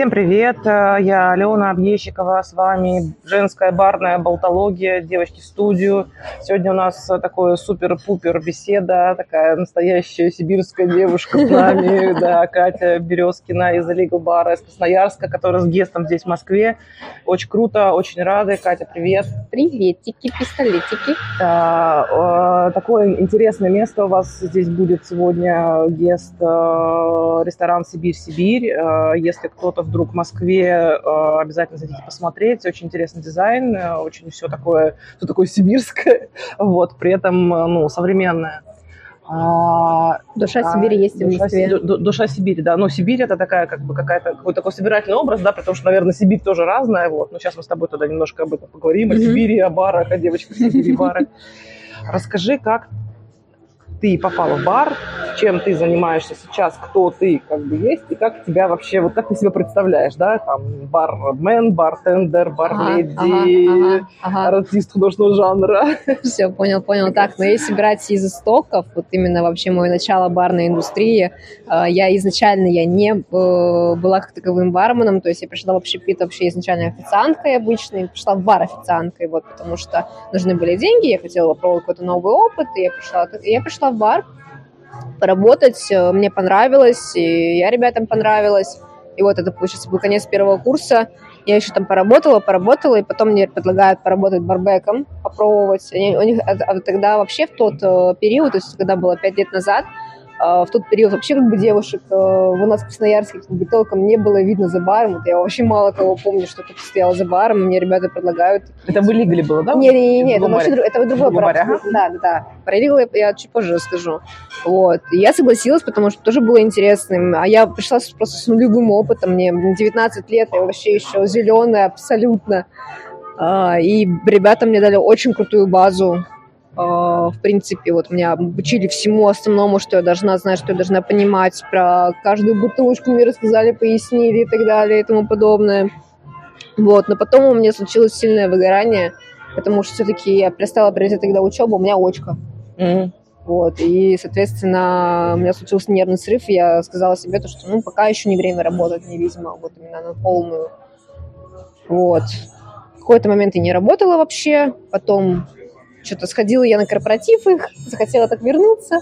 Всем привет, э, я Алена Объещикова, с вами женская барная болтология, девочки в студию. Сегодня у нас такое супер-пупер беседа, такая настоящая сибирская девушка с нами, да, Катя Березкина из Legal бара из Красноярска, которая с гестом здесь в Москве. Очень круто, очень рады. Катя, привет. Приветики, пистолетики. Да, э, такое интересное место у вас здесь будет сегодня, гест э, ресторан «Сибирь-Сибирь». Если кто-то вдруг в Москве, э, обязательно зайдите посмотреть. Очень интересный дизайн, э, очень все такое, все такое сибирское, вот, при этом, э, ну, современное. А, душа а, Сибири есть душа, в Москве. Душа Сибири, да. Но Сибирь это такая, как бы, какая-то, какой-то такой собирательный образ, да, потому что, наверное, Сибирь тоже разная, вот. Но сейчас мы с тобой тогда немножко об этом поговорим, mm-hmm. о Сибири, о барах, о девочках Сибири, барах. Расскажи, как ты попала в бар, чем ты занимаешься сейчас, кто ты как бы есть, и как тебя вообще, вот как ты себя представляешь, да, там, бармен, бартендер, барледи, ага, ага, ага, артист художественного жанра. Все, понял, понял. Так, но если брать из истоков, вот именно вообще мое начало барной индустрии, э, я изначально, я не э, была как таковым барменом, то есть я пришла в общепит вообще изначально официанткой обычной, пришла в бар официанткой, вот, потому что нужны были деньги, я хотела попробовать какой-то новый опыт, и я пришла, я пришла в бар поработать, э, мне понравилось, и я ребятам понравилось. И вот это, получается, был конец первого курса. Я еще там поработала, поработала, и потом мне предлагают поработать барбеком, попробовать. Они, у них, а, а тогда вообще в тот э, период, то есть когда было пять лет назад, в тот период вообще как бы девушек э, у нас в Красноярске как бы толком не было видно за баром. Вот я вообще мало кого помню, что тут стояла за баром, мне ребята предлагают. Это в Лигле было, да? Не, не, не, это вообще это другой бар. Ага. Да, да, да. Про Лигле я чуть позже расскажу. Вот. И я согласилась, потому что тоже было интересным. А я пришла просто с нулевым опытом. Мне 19 лет, я вообще еще зеленая абсолютно. А, и ребята мне дали очень крутую базу а, в принципе, вот меня обучили всему основному, что я должна знать, что я должна понимать, про каждую бутылочку мне рассказали, пояснили и так далее и тому подобное. Вот, но потом у меня случилось сильное выгорание, потому что все-таки я перестала приоритет тогда учебу, у меня очка. Mm-hmm. Вот, и, соответственно, у меня случился нервный срыв, и я сказала себе, то, что, ну, пока еще не время работать, не видимо, вот именно на полную. Вот. В какой-то момент я не работала вообще, потом что-то сходила я на корпоратив их, захотела так вернуться,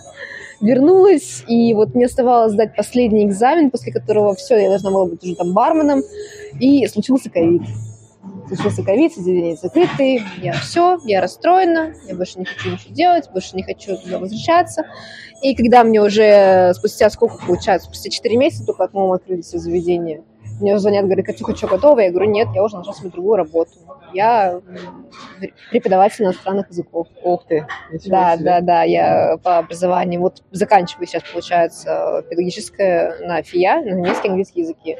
вернулась, и вот мне оставалось сдать последний экзамен, после которого все, я должна была быть уже там барменом, и случился ковид. Случился ковид, заведения закрытые, я все, я расстроена, я больше не хочу ничего делать, больше не хочу туда возвращаться. И когда мне уже спустя сколько получается, спустя 4 месяца только моего открылись заведения, мне звонят, говорят, Катюха, что готова? Я говорю, нет, я уже нашла себе другую работу. Я преподаватель иностранных языков. Ух ты! Да, себе. да, да, я по образованию, вот заканчиваю сейчас, получается, педагогическое на ФИА, на немецкий и английский языки.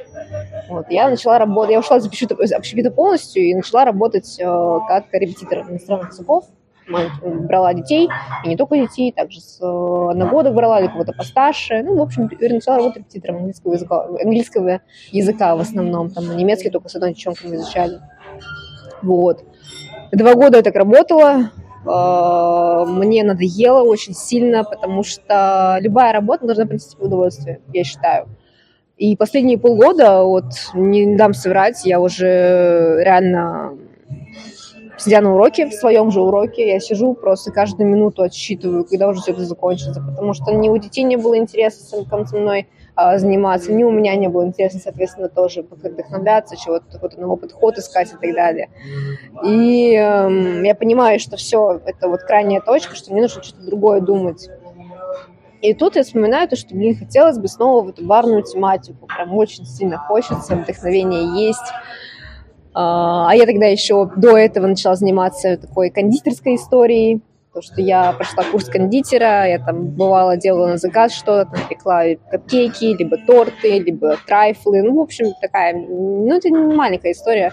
Вот, я начала работать, я ушла из общепита полностью и начала работать э, как репетитор иностранных языков брала детей, и не только детей, также с э, одногодок брала, или кого-то постарше. Ну, в общем, начала работать репетитором английского языка, английского языка в основном, там, немецкий только с одной девчонкой изучали. Вот. Два года я так работала, э, мне надоело очень сильно, потому что любая работа должна принести удовольствие, я считаю. И последние полгода, вот, не дам соврать, я уже реально сидя на уроке, в своем же уроке, я сижу просто каждую минуту отсчитываю, когда уже все это закончится, потому что ни у детей не было интереса со мной а, заниматься, ни у меня не было интереса, соответственно, тоже вдохновляться, чего-то, какой-то новый подход искать и так далее. И э, я понимаю, что все, это вот крайняя точка, что мне нужно что-то другое думать. И тут я вспоминаю то, что, блин, хотелось бы снова в эту барную тематику, прям очень сильно хочется, вдохновение есть, а, а я тогда еще до этого начала заниматься такой кондитерской историей, то, что я прошла курс кондитера, я там бывало делала на заказ что-то, там пекла капкейки, либо торты, либо трайфлы, ну, в общем, такая, ну, это не маленькая история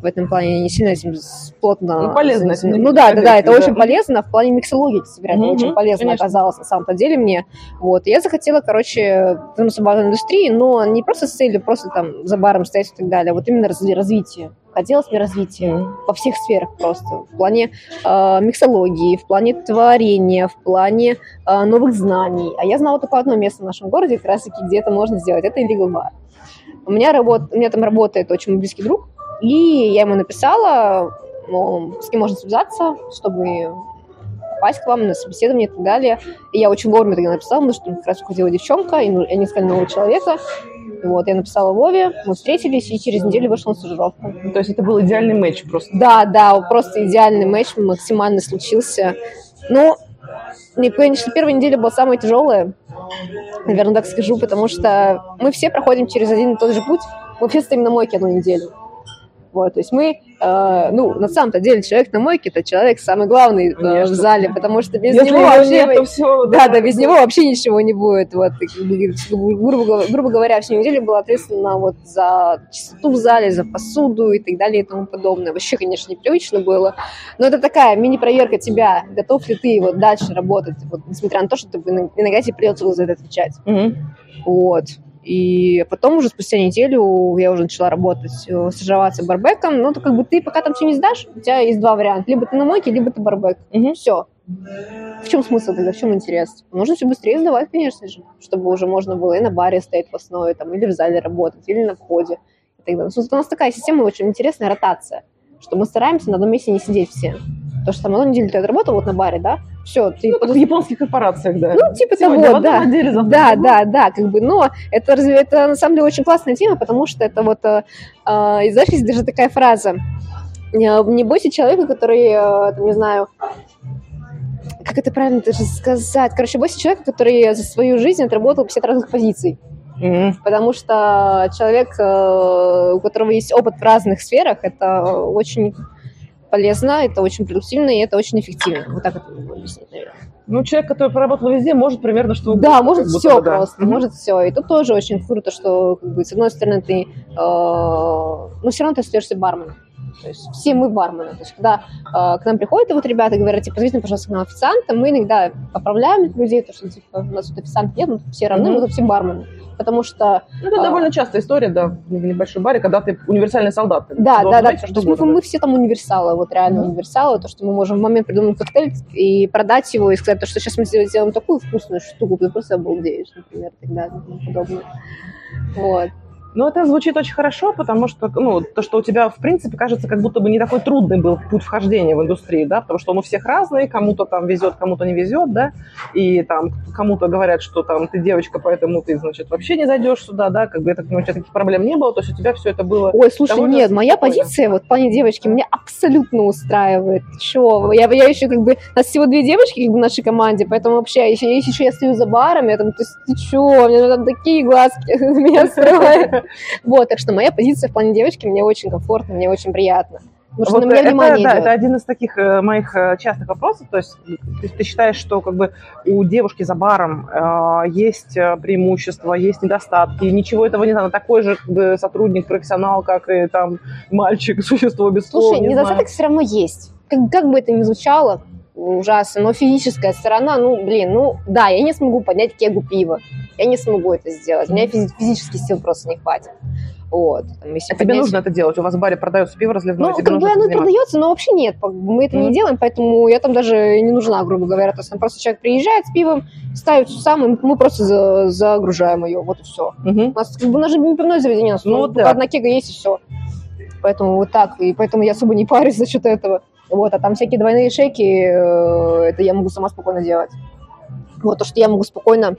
в этом плане, не сильно этим плотно... Ну, полезно. Ну, да, да, да, это да. очень полезно, в плане миксологии, говоря, mm-hmm, очень полезно конечно. оказалось на самом-то деле мне, вот, я захотела, короче, вернуться в индустрии, но не просто с целью просто там за баром стоять и так далее, а вот именно развитие, хотелось мне развития во всех сферах просто. В плане э, миксологии, в плане творения, в плане э, новых знаний. А я знала только одно место в нашем городе, как раз таки, где это можно сделать. Это Illegal Bar. У меня, работ... у меня там работает очень близкий друг, и я ему написала, мол, с кем можно связаться, чтобы попасть к вам на собеседование и так далее. И я очень вовремя тогда написала, потому что как раз уходила девчонка, и ну, они искали нового человека. Вот, я написала Вове, мы встретились, и через неделю вышла на стажировку. То есть это был идеальный матч просто? Да, да, просто идеальный матч максимально случился. Ну, мне, конечно, первая неделя была самая тяжелая, наверное, так скажу, потому что мы все проходим через один и тот же путь. Мы все стоим на мойке одну неделю. Вот, то есть мы, э, ну, на самом-то деле человек на мойке это человек самый главный э, в зале, потому что без Если него вообще... нет, все, Да, да, без него вообще ничего не будет. Вот, грубо, говоря- грубо говоря, всю неделю была ответственна вот за чистоту в зале, за посуду и так далее и тому подобное. Вообще, конечно, непривычно было. Но это такая мини-проверка тебя, готов ли ты вот дальше работать, вот, несмотря на то, что ты, иногда тебе придется за это отвечать. Мгм. Вот. И потом уже спустя неделю я уже начала работать, э, стажироваться барбеком. Ну, то как бы ты пока там все не сдашь, у тебя есть два варианта. Либо ты на мойке, либо ты барбек. Мгм. Все. В чем смысл тогда, в чем интерес? Нужно все быстрее сдавать, конечно же, чтобы уже можно было и на баре стоять в основе, там, или в зале работать, или на входе. И так далее. Ну, У нас такая система очень интересная, ротация, что мы стараемся на одном месте не сидеть все. Потому что там одну неделю ты отработал вот на баре, да, все, ты Ну, как в японских корпорациях, да. ну, типа Сегодня того, да. отделе, Да, да, да, как бы, но это, разве, это на самом деле очень классная тема, потому что это вот, э, э, знаешь, есть даже такая фраза, не бойся человека, который, э, там, не знаю, как это правильно даже сказать, короче, бойся человека, который за свою жизнь отработал 50 разных позиций, потому что человек, э, у которого есть опыт в разных сферах, это очень полезно, это очень продуктивно и это очень эффективно. Вот так это могу объяснить, наверное. Ну, человек, который поработал везде, может примерно что угодно. Да, может все бы, да. просто, Мгм. может все. И тут тоже очень круто, что, как бы, с одной стороны, ты, э, ну, все равно ты остаешься барменом. То есть все мы бармены. То есть когда э, к нам приходят вот ребята и говорят, типа, позовите, пожалуйста, к нам официанта, мы иногда поправляем людей, то, что, типа, у нас тут официант нет, мы тут все равны, Мгм. мы тут все бармены. Потому что, Ну, Это А. довольно частая история, да, в небольшой баре, когда ты универсальный солдат. ты да, да, да, что есть мы, мы все там универсалы, вот реально Мгм. универсалы, то, что мы можем в момент придумать коктейль и продать его, и сказать, то, что сейчас мы сделаем, сделаем такую вкусную штуку, ты просто обалдеешь, например, и так далее, и тому подобное. Вот. Ну, это звучит очень хорошо, потому что, ну, то, что у тебя, в принципе, кажется, как будто бы не такой трудный был путь вхождения в индустрию, да, потому что он у всех разный, кому-то там везет, кому-то не везет, да, и там кому-то говорят, что там ты девочка, поэтому ты, значит, вообще не зайдешь сюда, да, как бы это, ну, у тебя таких проблем не было, то есть у тебя все это было... Ой, слушай, нет, моя спокойно. позиция вот в плане девочки меня абсолютно устраивает. Чё, я, я еще как бы, у нас всего две девочки как бы в нашей команде, поэтому вообще, если, если еще я стою за баром, я там, ты, ты чё, мне там такие глазки меня строят. Вот, так что моя позиция в плане девочки мне очень комфортно, мне очень приятно. Потому что Вот на меня это, внимание да, идет. это один из таких э, моих э, частых вопросов. То есть ты, ты считаешь, что как бы у девушки за баром э, есть э, преимущества, есть недостатки, ничего этого не надо. Такой же как бы, сотрудник, профессионал, как и там мальчик, существо без слова. Слушай, не недостаток знаю. все равно есть. Как, как бы это ни звучало, ужасно, но физическая сторона, ну, блин, ну, да, я не смогу поднять кегу пива. Я не смогу это сделать. У меня физи- физических сил просто не хватит. Вот. Там, если А тебе поднять- нужно это делать? У вас в баре продается пиво разливное, Ну, тебе как бы оно продается, но вообще нет. Мы это не Мгм. делаем, поэтому я там даже не нужна, грубо говоря. То есть там просто человек приезжает с пивом, ставит сам, и мы просто за- загружаем ее. Вот и все. Мгм. У нас, как бы, у нас же не пивное заведение, у нас Ну, ну, да. одна кега есть и все. Поэтому вот так. И поэтому я особо не парюсь за счет этого. Вот, а там всякие двойные шейки, э, это я могу сама спокойно делать. Вот, то, что я могу спокойно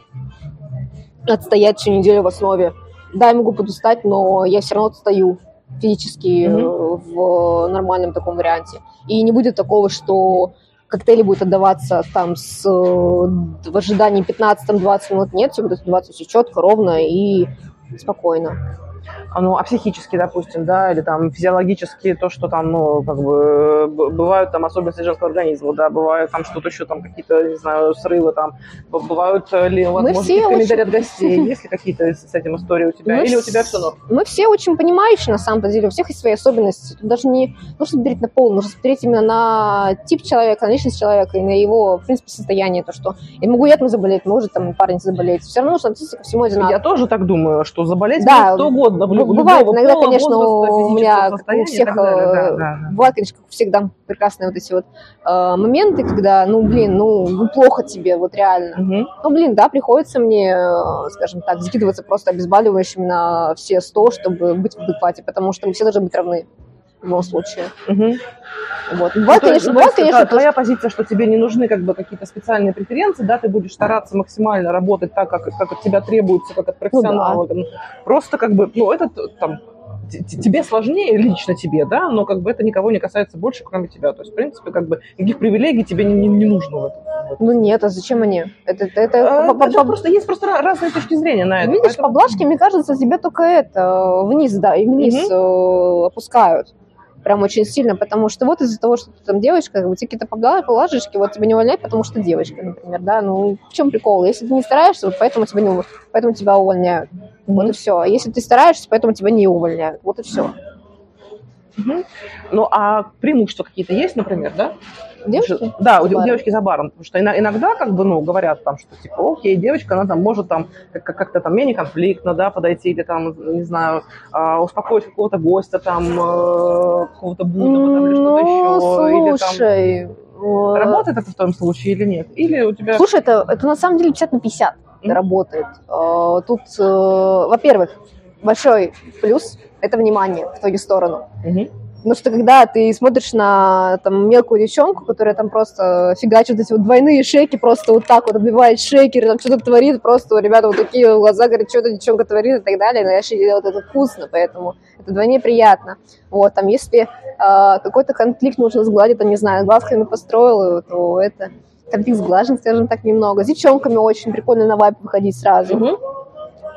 отстоять всю неделю в основе. Да, я могу подустать, но я все равно отстаю физически Мгм. в нормальном таком варианте. И не будет такого, что коктейли будут отдаваться там с, э, в ожидании 15-20 минут. Нет, все будет отдаваться все четко, ровно и спокойно. Ну, а психически, допустим, да, или там физиологически то, что там, ну, как бы, бывают там особенности женского организма, да, бывают там что-то еще, там какие-то, не знаю, срывы там, бывают э, ли, возможно, все какие-то очень- комментарии от гостей, есть ли какие-то с этим истории у тебя, Мы или у тебя все норм? Мы все очень понимающие, на самом деле, у всех есть свои особенности. Тут даже не нужно смотреть на пол, нужно смотреть именно на тип человека, на личность человека и на его, в принципе, состояние. То, что я могу я там заболеть, может там парень заболеть. Все равно нужно относиться ко всему одинаково. Я тоже так думаю, что заболеть Да, может кто угодно в может бывает иногда, конечно, у меня, у всех, далее. э, Да, да, да. бывают, конечно, как у всех дам, прекрасные вот эти вот э, моменты, когда, ну, блин, ну, ну, плохо тебе, вот реально. Мгм. Ну, блин, да, приходится мне, э, скажем так, закидываться просто обезболивающими на все 100, чтобы быть в адеквате, потому что мы все должны быть равны в любом случае. Мгм. Вот. Ну, Бывает, есть, конечно, ну, бывает, конечно, да, твоя позиция, что тебе не нужны как бы какие-то специальные преференции, да, ты будешь стараться максимально работать так, как, как от тебя требуется, как от профессионала. Ну, Просто как бы, ну, это там тебе сложнее, лично тебе, да, но как бы это никого не касается больше, кроме тебя. То есть, в принципе, как бы никаких привилегий тебе не, не- не нужно в этом. Ну нет, а зачем они? Это, это, это Э, по- по- просто есть просто разные точки зрения на это. Видишь, поэтому- поблажки, мне кажется, тебе только это вниз, да, и вниз э, опускают. Прям очень сильно, потому что вот из-за того, что ты там девочка, как бы тебе какие-то побла- поблажечки, вот тебя не увольняют, потому что девочка, например, да, ну в чем прикол? Если ты не стараешься, вот поэтому тебя, не, поэтому тебя увольняют. Вот и все. Если ты стараешься, поэтому тебя не увольняют. Вот и все. Мгм. Ну, а преимущества какие-то есть, например, да? Девушки? Да, у за девочки за баром. Потому что ино- иногда, как бы, ну, говорят там, что, типа, окей, девочка, она там может там как- как- как-то там менее конфликтно, да, подойти или там, не знаю, а, успокоить какого-то гостя там, э, какого-то будного там или что-то еще. Или Ну, там... слушай, э, Работает это в твоем случае или нет? Или у тебя... Слушай, это, это на самом деле 50 на 50 Мгм. работает. Э, Тут, э, во-первых, большой плюс – это внимание в твою сторону. Мгм. Потому что когда ты смотришь на там, мелкую девчонку, которая там просто фигачит эти вот двойные шейки, просто вот так вот отбивает шейкер, там что-то творит, просто у ребят вот такие глаза, говорят, что эта девчонка творит и так далее, но я еще делаю это вкусно, поэтому это вдвойне приятно. Вот, там, если э, какой-то конфликт нужно сгладить, там, не знаю, глазками построил, то это конфликт сглажен, скажем так, немного. С девчонками очень прикольно на вайп выходить сразу Мгм.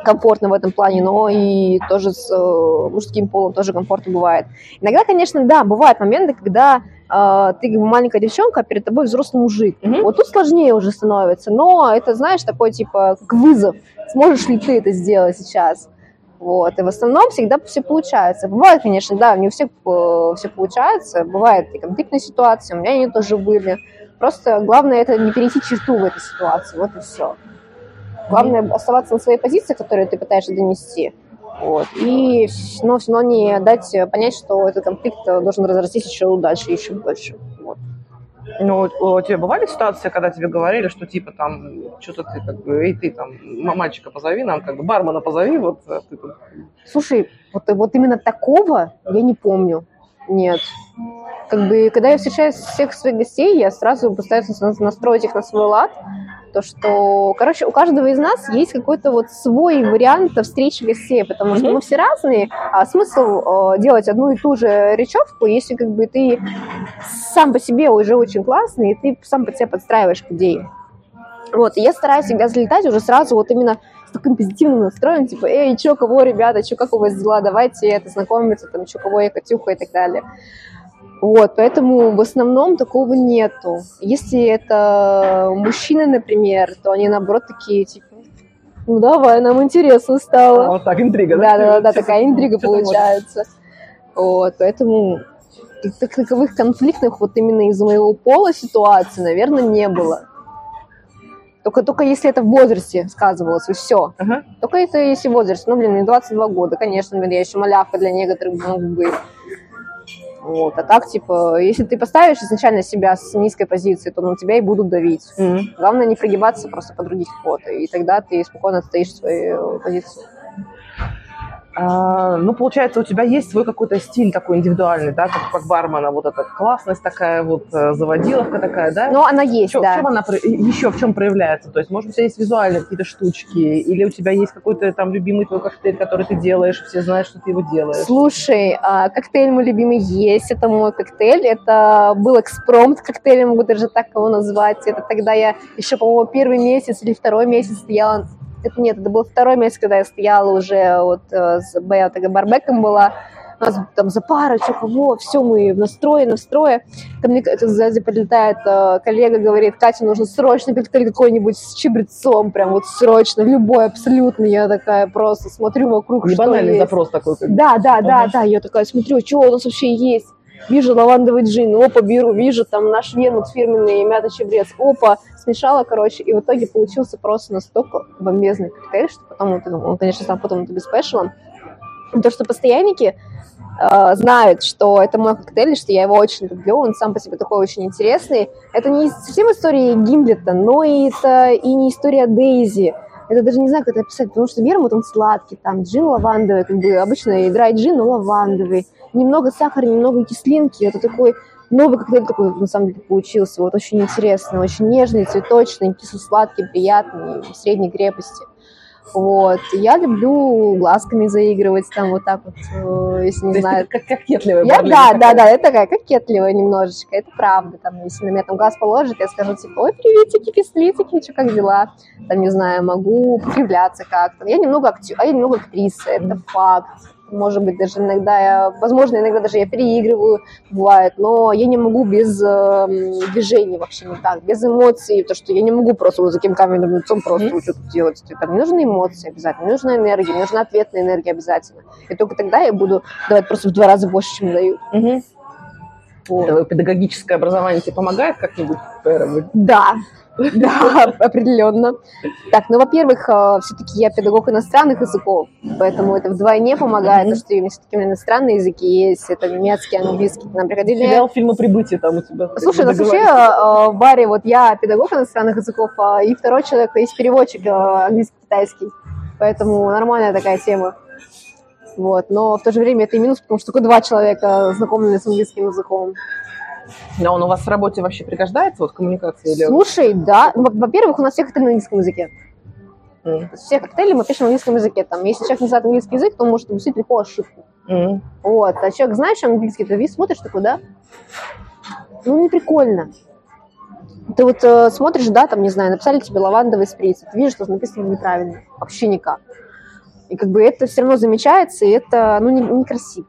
Комфортно в этом плане, но и тоже с э, мужским полом тоже комфортно бывает. Иногда, конечно, да, бывают моменты, когда э, ты маленькая девчонка, а перед тобой взрослый мужик. Мгм. Вот тут сложнее уже становится, но это, знаешь, такой типа как вызов. Сможешь ли ты это сделать сейчас? Вот. И в основном всегда все получается. Бывает, конечно, да, не у всех э, все получается. Бывают и конфликтные ситуации, у меня они тоже были. Просто главное это не перейти черту в этой ситуации. Вот и все. Главное оставаться на своей позиции, которую ты пытаешься донести. Вот. И, но все равно не дать понять, что этот конфликт должен разрастись еще дальше, еще больше. Вот. Ну, у тебя бывали ситуации, когда тебе говорили, что типа там, что-то ты как бы, эй, ты там, мальчика позови нам, как бы бармена позови, вот э, ты тут Слушай, вот, вот именно такого я не помню. Нет. Как бы, когда я встречаю всех своих гостей, я сразу пытаюсь нас- настроить их на свой лад. То, что, короче, у каждого из нас есть какой-то вот свой вариант встречи гостей, потому что мы все разные, а смысл э, делать одну и ту же речевку, если как бы ты сам по себе уже очень классный, и ты сам под себя подстраиваешь идее. Вот, и я стараюсь всегда залетать уже сразу вот именно с таким позитивным настроем, типа, эй, чё, кого, ребята, чё, как у вас дела, давайте это, знакомиться, там, чё, кого я, Катюха и так далее. Вот, поэтому в основном такого нету. Если это мужчины, например, то они, наоборот, такие, типа, ну давай, нам интересно А, стало. вот так, интрига, Да, да, да, да, такая интрига получается. Вот, поэтому так- таковых конфликтных вот именно из-за моего пола ситуации, наверное, не было. Только, только если это в возрасте сказывалось, и все. Ага. Только это если в возрасте. Ну, блин, мне 22 года, конечно, блин, я еще малявка для некоторых могу быть. Вот. А так, типа, если ты поставишь изначально себя с низкой позиции, то на тебя и будут давить. Мгм. Главное не прогибаться просто под других кого-то, и тогда ты спокойно стоишь в своей э, позиции. А, ну, получается, у тебя есть свой какой-то стиль такой индивидуальный, да, как, как бармена, вот эта классность такая, вот э, заводиловка такая, да? Но она есть, В чём- да. в чём она еще в чем проявляется? То есть, может, у тебя есть визуальные какие-то штучки, или у тебя есть какой-то там любимый твой коктейль, который ты делаешь, все знают, что ты его делаешь. Слушай, а, коктейль мой любимый есть, это мой коктейль, это был экспромт коктейль, могу даже так его назвать, это тогда я еще, по-моему, первый месяц или второй месяц стояла, это нет, это был второй месяц, когда я стояла уже вот э, с Б, барбеком была, у нас там за пару, что кого, все, мы в настрое, настрое. Ко мне сзади прилетает э, коллега, говорит, Катя, нужно срочно коктейль какой-нибудь с чабрецом, прям вот срочно, любой абсолютно. Я такая просто смотрю вокруг, Не что банальный есть. запрос такой. как. Да, да, да, да. Я такая смотрю, что у нас вообще есть. Вижу лавандовый джин, опа, беру, вижу там наш вермут фирменный, мята чебрец, опа, смешала, короче, и в итоге получился просто настолько бомбезный коктейль, что потом, он, конечно, стал потом это без спешла, То, что постоянники э, знают, что это мой коктейль, что я его очень люблю, он сам по себе такой очень интересный. Это не совсем история Гимлета, но это и не история Дейзи. Это даже не знаю, как это описать, потому что вермут, он сладкий, там джин лавандовый, как бы обычно играет джин, но лавандовый. Немного сахара, немного кислинки, это такой новый коктейль такой, на самом деле, получился, вот очень интересный, очень нежный, цветочный, кисло-сладкий, приятный, средней крепости. Вот. Я люблю глазками заигрывать, там вот так вот, э, если не знаю. Как кокетливая. Я, да, да, да, это такая кокетливая немножечко, это правда. Там, если на меня там глаз положит, я скажу, типа, ой, приветики, кислицики, что, как дела? Там, не знаю, могу покривляться как-то. Я немного актер, а я немного актриса, это факт может быть, даже иногда я, возможно, иногда даже я переигрываю, бывает, но я не могу без э, движений вообще никак, без эмоций, то, что я не могу просто вот за таким каменным лицом просто mm-hmm. что-то делать. Там мне нужны эмоции обязательно, мне нужна энергия, мне нужна ответная энергия обязательно. И только тогда я буду давать просто в два раза больше, чем даю. Mm-hmm. Вот. Педагогическое образование тебе помогает как-нибудь? Да, Да, определенно. Так, ну, во-первых, э, все-таки я педагог иностранных языков, поэтому это вдвойне помогает, потому что у меня все-таки иностранные языки есть, это немецкий, английский. Нам приходили... Сериал фильма «Прибытие» там у тебя. Слушай, у нас вообще в баре вот я педагог иностранных языков, а и второй человек есть переводчик э, английский-китайский, поэтому нормальная такая тема. Вот, но в то же время это и минус, потому что только два человека знакомы с английским языком. Но он у вас в работе вообще пригождается, вот коммуникация? Или... Слушай, да. Во-первых, у нас все коктейли на английском языке. Mm. Все коктейли мы пишем на английском языке. Там, если человек не знает английский язык, то он может допустить легко ошибку. Mm. Вот. А человек, знаешь английский, ты смотришь такой, да? Ну, не прикольно. Ты вот э, смотришь, да, там, не знаю, написали тебе лавандовый сприц, ты видишь, что написано неправильно, вообще никак. И как бы это все равно замечается, и это, ну, некрасиво.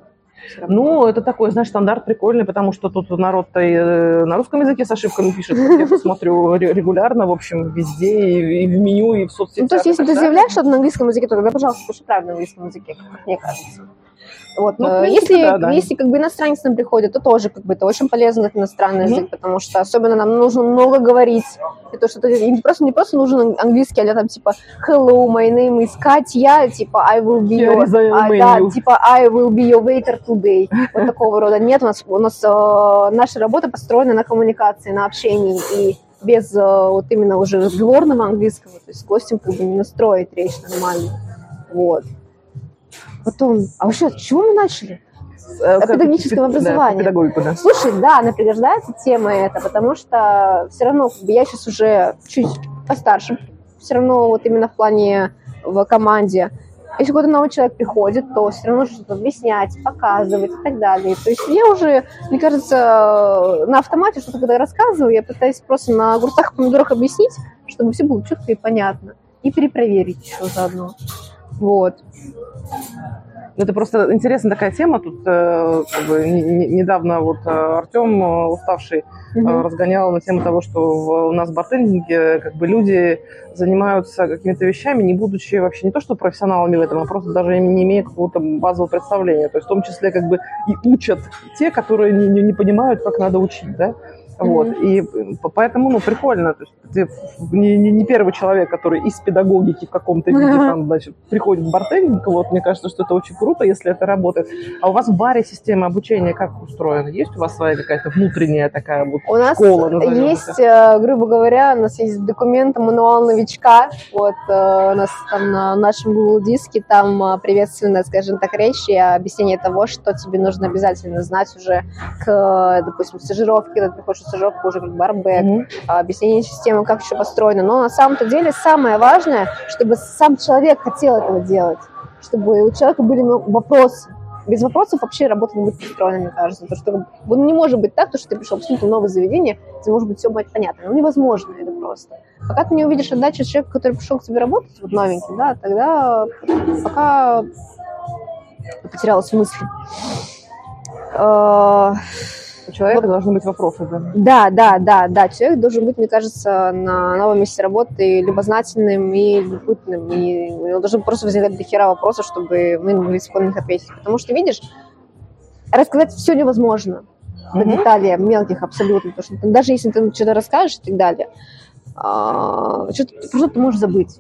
Не ну, это такой, знаешь, стандарт прикольный, потому что тут народ-то и э, на русском языке с ошибками пишет. Я посмотрю регулярно, в общем, везде, и в меню, и в соцсетях. Ну, то есть, если ты заявляешь что-то на английском языке, то тогда, пожалуйста, пиши правильно на английском языке, как мне кажется. Вот. Ну, принципе, если, да, да. если как бы иностранец нам приходит, то тоже как бы это очень полезно, иностранный mm-hmm. язык, потому что особенно нам нужно много говорить. И то, что ты, не просто не просто нужен английский, а там типа hello, my name is Катя, типа I will be your, а, да, типа I will be your waiter today. Вот такого рода. Нет, у нас, у нас э, наша работа построена на коммуникации, на общении и без э, вот именно уже разговорного английского, то есть с гостем как бы не настроить речь нормально. Вот. Потом, а вообще, с чего мы начали? О педагогическом образовании. Да, да. Слушай, да, она пригождается тема эта, потому что все равно как бы, я сейчас уже чуть постарше, все равно вот именно в плане в команде. Если какой-то новый человек приходит, то все равно что-то объяснять, показывать и так далее. То есть я уже, мне кажется, на автомате что-то когда рассказываю, я пытаюсь просто на огурцах и помидорах объяснить, чтобы все было четко и понятно. И перепроверить еще заодно. Вот. Это просто интересная такая тема. Тут э, как бы, не, недавно вот э, Артем, э, уставший, mm-hmm. разгонял на тему того, что в, у нас в бартендинге как бы люди занимаются какими-то вещами, не будучи вообще не то что профессионалами в этом, а просто даже не имея какого-то базового представления. То есть в том числе как бы и учат те, которые не, не, не понимают, как надо учить, да. Вот. Mm-hmm. И поэтому, ну, прикольно. То есть ты не, не, не первый человек, который из педагогики в каком-то виде mm-hmm. там, значит, приходит в бартендинг. Вот, мне кажется, что это очень круто, если это работает. А у вас в баре система обучения как устроена? Есть у вас своя какая-то внутренняя такая вот у школа? У нас есть, это? грубо говоря, у нас есть документ, мануал новичка. Вот э, у нас там на нашем Google диске там э, приветственная, скажем так, речь и объяснение того, что тебе нужно обязательно знать уже к, допустим, стажировке, когда ты приходишь стажировку уже как барбек, mm-hmm. объяснение системы, как еще построено. Но на самом-то деле самое важное, чтобы сам человек хотел этого делать, чтобы у человека были вопросы. Без вопросов вообще работа не будет построена, мне кажется. Потому что ну, не может быть так, что ты пришел в абсолютно новое заведение, где может быть все будет понятно. Ну, невозможно это просто. Пока ты не увидишь отдачу человека, который пришел к тебе работать, вот новенький, да, тогда пока потеряла смысл. Человека должны быть вопросы, да? Да, да, да, да. Человек должен быть, мне кажется, на новом месте работы любознательным и любопытным. И у него должен просто возникать дохера вопросов, чтобы мы могли спокойно их ответить. Потому что, видишь, рассказать все невозможно. До mm-hmm. деталей мелких абсолютно. Потому что даже если ты что-то расскажешь и так далее, а, что-то, что ты можешь забыть.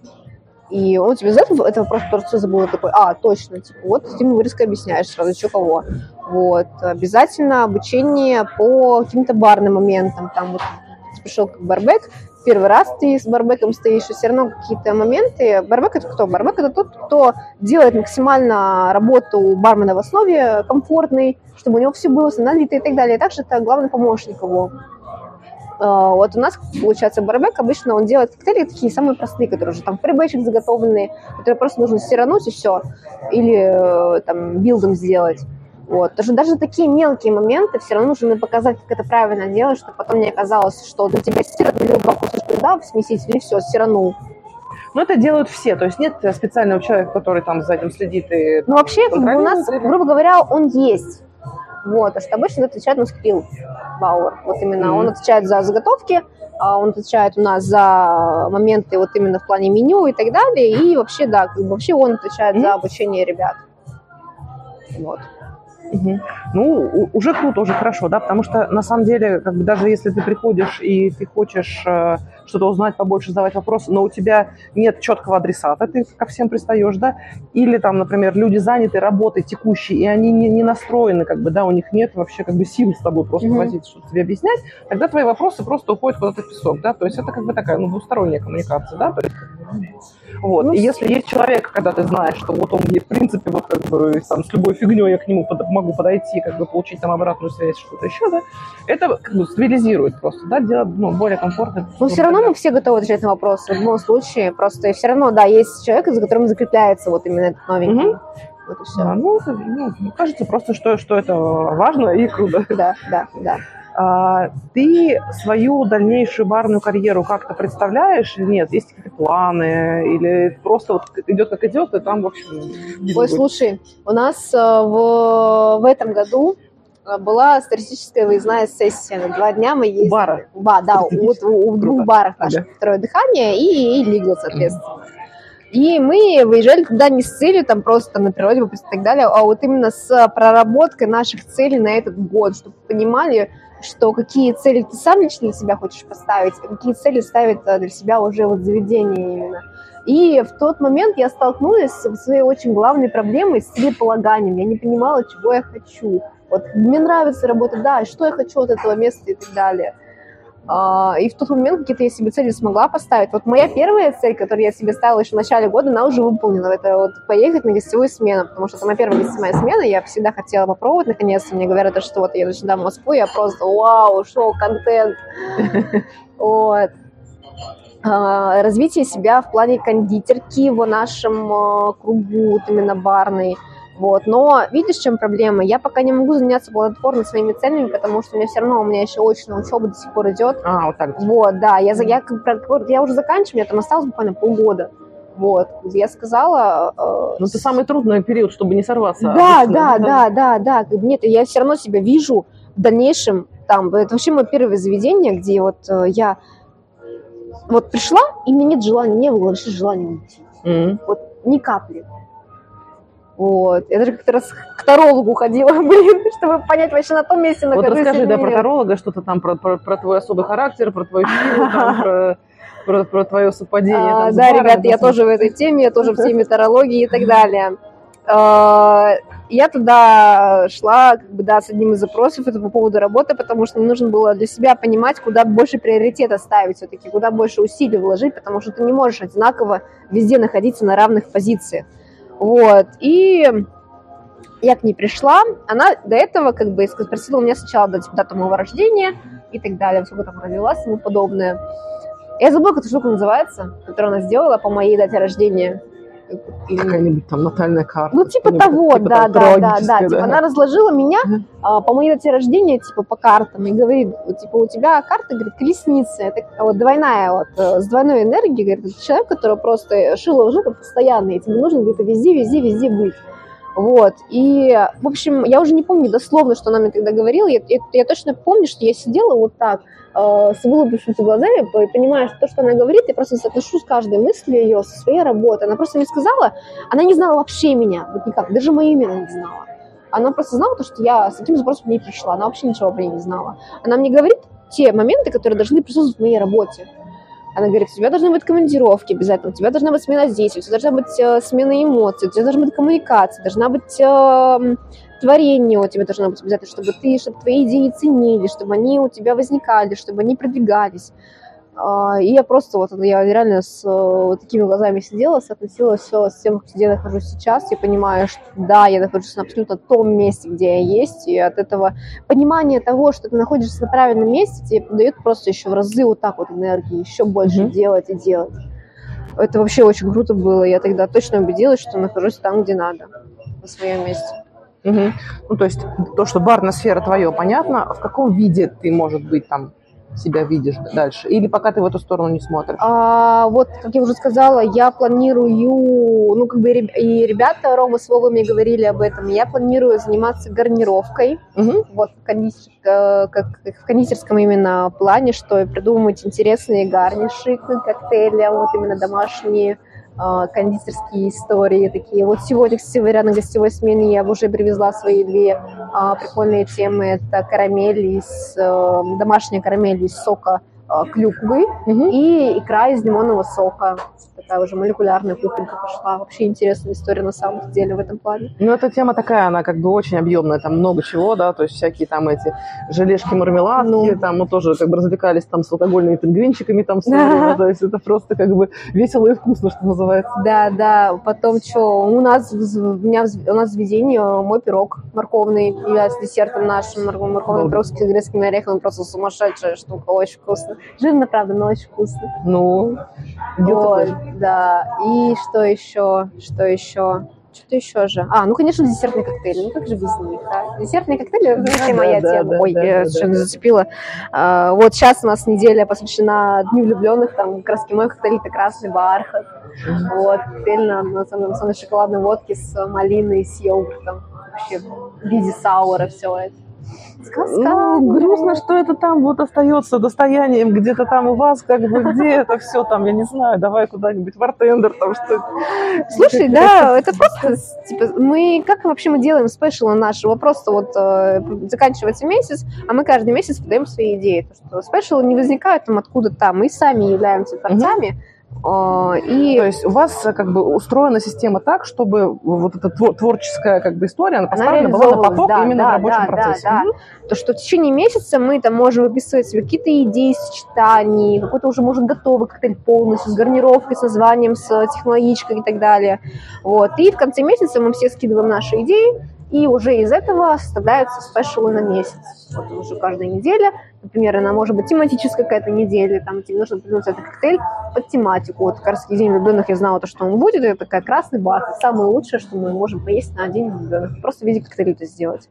И он тебе задает этот вопрос, просто забыл, такой, а, точно, типа, вот ты ему резко объясняешь сразу, что кого. Вот, обязательно обучение по каким-то барным моментам, там вот пришел как барбек, первый раз ты с барбеком стоишь, и все равно какие-то моменты. Барбек это кто? Барбек это тот, кто делает максимально работу бармена в основе комфортной, чтобы у него все было налито и так далее. Также это главный помощник его. А, вот у нас, получается, барбек обычно он делает коктейли такие самые простые, которые уже там фрибэчик заготовленные, которые просто нужно стирануть и все. Или э, там билдом сделать. Вот. Даже, даже такие мелкие моменты все равно нужно показать, как это правильно делать, чтобы потом не оказалось, что для тебя стиранул кусочка да, в смеситель, и все, стиранул. Но это делают все, то есть нет специального человека, который там за этим следит и Ну вообще, как бы у нас, грубо говоря, он есть. Вот, а что обычно отвечает на скилл Бауэр. Вот именно mm-hmm. он отвечает за заготовки, а он отвечает у нас за моменты вот именно в плане меню и так далее. И вообще, да, как бы вообще он отвечает mm-hmm. за обучение ребят. Вот. Угу. Ну, уже круто, уже хорошо, да, потому что на самом деле, как бы даже если ты приходишь и ты хочешь э, что-то узнать побольше, задавать вопросы, но у тебя нет четкого адресата, ты ко всем пристаешь, да, или там, например, люди заняты работой текущей, и они не, не настроены, как бы, да, у них нет вообще как бы сил с тобой просто угу. возить, что-то тебе объяснять, тогда твои вопросы просто уходят куда-то в песок, да, то есть это как бы такая, ну, двусторонняя коммуникация, да, то есть вот. Ну, и если есть человек, когда ты знаешь, что вот он мне, в принципе, вот как бы там, с любой фигней я к нему под, могу подойти, как бы получить там обратную связь, что-то еще, да, это как бы стабилизирует просто, да, делает ну, более комфортно. Но все равно мы все готовы отвечать на вопросы в любом случае, просто все равно, да, есть человек, за которым закрепляется вот именно этот новенький. Угу. Вот и все. Да, ну, ну, кажется просто, что, что это важно и круто. Да, да, да. А, ты свою дальнейшую барную карьеру как-то представляешь или нет? Есть какие-то планы? Или просто вот идет как идет, и там, в общем... Ой, будет? слушай, у нас э, в, в этом году э, была статистическая выездная сессия. На два дня мы ездили. Бара? Ба, да, вот в двух барах наше второе дыхание и, и Лигл, соответственно. И мы выезжали туда не с целью там просто там, на природе и так далее, а вот именно с проработкой наших целей на этот год, чтобы понимали, что какие цели ты сам лично для себя хочешь поставить, а какие цели ставит э, для себя уже вот заведение именно. И в тот момент я столкнулась со своей очень главной проблемой с целеполаганием. Я не понимала, чего я хочу. Вот мне нравится работа, да, что я хочу от этого места и так далее. А, и в тот момент какие-то я себе цели смогла поставить. Вот моя первая цель, которую я себе ставила еще в начале года, она уже выполнена. Это вот поехать на гостевую смену, потому что это моя первая гостевая смена, я всегда хотела попробовать, наконец-то. Мне говорят, что вот я сюда в Москву, я просто вау, шоу, контент. Вот. А, развитие себя в плане кондитерки в нашем а, кругу, вот именно барной – вот. Но видишь, в чем проблема? Я пока не могу заняться плодотворно своими целями, потому что у меня все равно, у меня еще очная учеба до сих пор идет. А, вот так. Вот, да. Я, я, я, уже заканчиваю, мне там осталось буквально полгода. Вот, я сказала... Э, ну, это самый трудный период, чтобы не сорваться. Да, обычно, да, да, да, да, да. Нет, я все равно себя вижу в дальнейшем там. Это вообще мое первое заведение, где вот э, я вот пришла, и мне нет желания, не было вообще желания уйти. Mm-hmm. Вот ни капли. Вот. Я даже как-то раз к тарологу ходила, блин, чтобы понять вообще на том месте, на Вот расскажи, да, про таролога, что-то там, про, про, про твой особый характер, про твою силу, там, про, про, про твое совпадение. А, там, да, баром, ребят, я тоже в этой теме, я тоже в теме тарологии и так далее. А, я туда шла, как бы, да, с одним из запросов, это по поводу работы, потому что мне нужно было для себя понимать, куда больше приоритета ставить все-таки, куда больше усилий вложить, потому что ты не можешь одинаково везде находиться на равных позициях. Вот, и я к ней пришла, она до этого как бы спросила у меня сначала дать дату моего рождения и так далее, сколько там родилась и тому подобное. Я забыла, как эта штука называется, которую она сделала по моей дате рождения. Какая-нибудь там натальная карта. Ну, типа того, типа, да, да, да, да, Типа она разложила меня а, по моей дате рождения, типа, по картам, и говорит, типа, у тебя карта, говорит, колесница, это вот двойная, вот, э, с двойной энергией, говорит, человек, который просто в жопу постоянно, и тебе нужно где-то везде, везде, везде быть. Вот, и, в общем, я уже не помню дословно, что она мне тогда говорила, я, я, я точно помню, что я сидела вот так, э, с вылупившимися глазами, понимая, что то, что она говорит, я просто соотношу с каждой мыслью ее, со своей работой. Она просто мне сказала, она не знала вообще меня, вот никак, даже мое имя она не знала. Она просто знала то, что я с этим запросом не пришла, она вообще ничего про нее не знала. Она мне говорит те моменты, которые должны присутствовать в моей работе. Она говорит, у тебя должны быть командировки обязательно, у тебя должна быть смена здесь, у тебя должна быть э, смена эмоций, у тебя должна быть коммуникация, должна быть э, творение у тебя должно быть обязательно, чтобы ты, чтобы твои идеи ценили, чтобы они у тебя возникали, чтобы они продвигались. А, и я просто вот, я реально с вот такими глазами сидела, соотносила все с тем, где я нахожусь сейчас, и понимаю, что да, я нахожусь на абсолютно том месте, где я есть, и от этого понимания того, что ты находишься на правильном месте, тебе дает просто еще в разы вот так вот энергии, еще больше mm-hmm. делать и делать. Это вообще очень круто было, я тогда точно убедилась, что нахожусь там, где надо, на своем месте. Угу. Ну, то есть то, что барная сфера твое, понятно. В каком виде ты, может быть, там себя видишь дальше? Или пока ты в эту сторону не смотришь? А, вот, как я уже сказала, я планирую, ну, как бы и ребята, Рома с Вовой мне говорили об этом, я планирую заниматься гарнировкой, угу. вот, в, кондитер, э, как, в кондитерском именно плане, что придумывать интересные гарниши к коктейлям, вот именно домашние, кондитерские истории такие. Вот сегодня, кстати, на гостевой смене я уже привезла свои две а, прикольные темы. Это карамель из, э, домашняя карамель из сока а, клюквы угу. и икра из лимонного сока такая уже молекулярная кухонька пошла. Вообще интересная история на самом деле в этом плане. Ну, эта тема такая, она как бы очень объемная, там много чего, да, то есть всякие там эти желешки, мармеладки, ну, там мы тоже как бы развлекались там с алкогольными пингвинчиками там все да. время, то есть это просто как бы весело и вкусно, что называется. Да, да, потом что, у нас, у меня, у нас в заведении мой пирог морковный является десертом нашим, морковный пирог с грецкими орехами, просто сумасшедшая штука, очень вкусно. Жирно, правда, но очень вкусно. Ну, вот да. И что еще? Что еще? Что-то еще же. А, ну, конечно, десертные коктейли. Ну, как же без них, да? Десертные коктейли – да, моя да, тема. Да, Ой, да, я да, совершенно да. зацепила. А, вот сейчас у нас неделя посвящена Дню влюбленных. Там раз мой коктейль – это красный бархат. Вот, коктейль на, на, на самой шоколадной водке с малиной, с йогуртом. Вообще в виде саура все это. Сказка. Ну, грустно, что это там вот остается достоянием где-то там у вас, как бы где это все там, я не знаю, давай куда-нибудь в артендер, там что Слушай, да, это просто, типа, мы, как вообще мы делаем спешлы нашего, просто вот э, заканчивается месяц, а мы каждый месяц подаем свои идеи, то, что спешлы не возникают там откуда-то, мы сами являемся творцами, угу и... То есть у вас э, как бы устроена система так, чтобы вот эта творческая как бы история, она поставлена она была на поток да, именно да, в рабочем да, процессе. Да, да. То, что в течение месяца мы там можем выписывать себе какие-то идеи, сочетаний, какой-то уже может готовый коктейль полностью, с гарнировкой, с названием, с технологичкой и так далее. Вот. И в конце месяца мы все скидываем наши идеи, и уже из этого составляются спешалы на месяц. Вот уже каждая неделя, например, она может быть тематическая какая-то неделя, там тебе нужно придумать этот коктейль под тематику. Вот как раз День влюбленных я знала, то, что он будет, это такая красный бархат, самое лучшее, что мы можем поесть на День влюбленных. Просто в виде коктейля это сделать.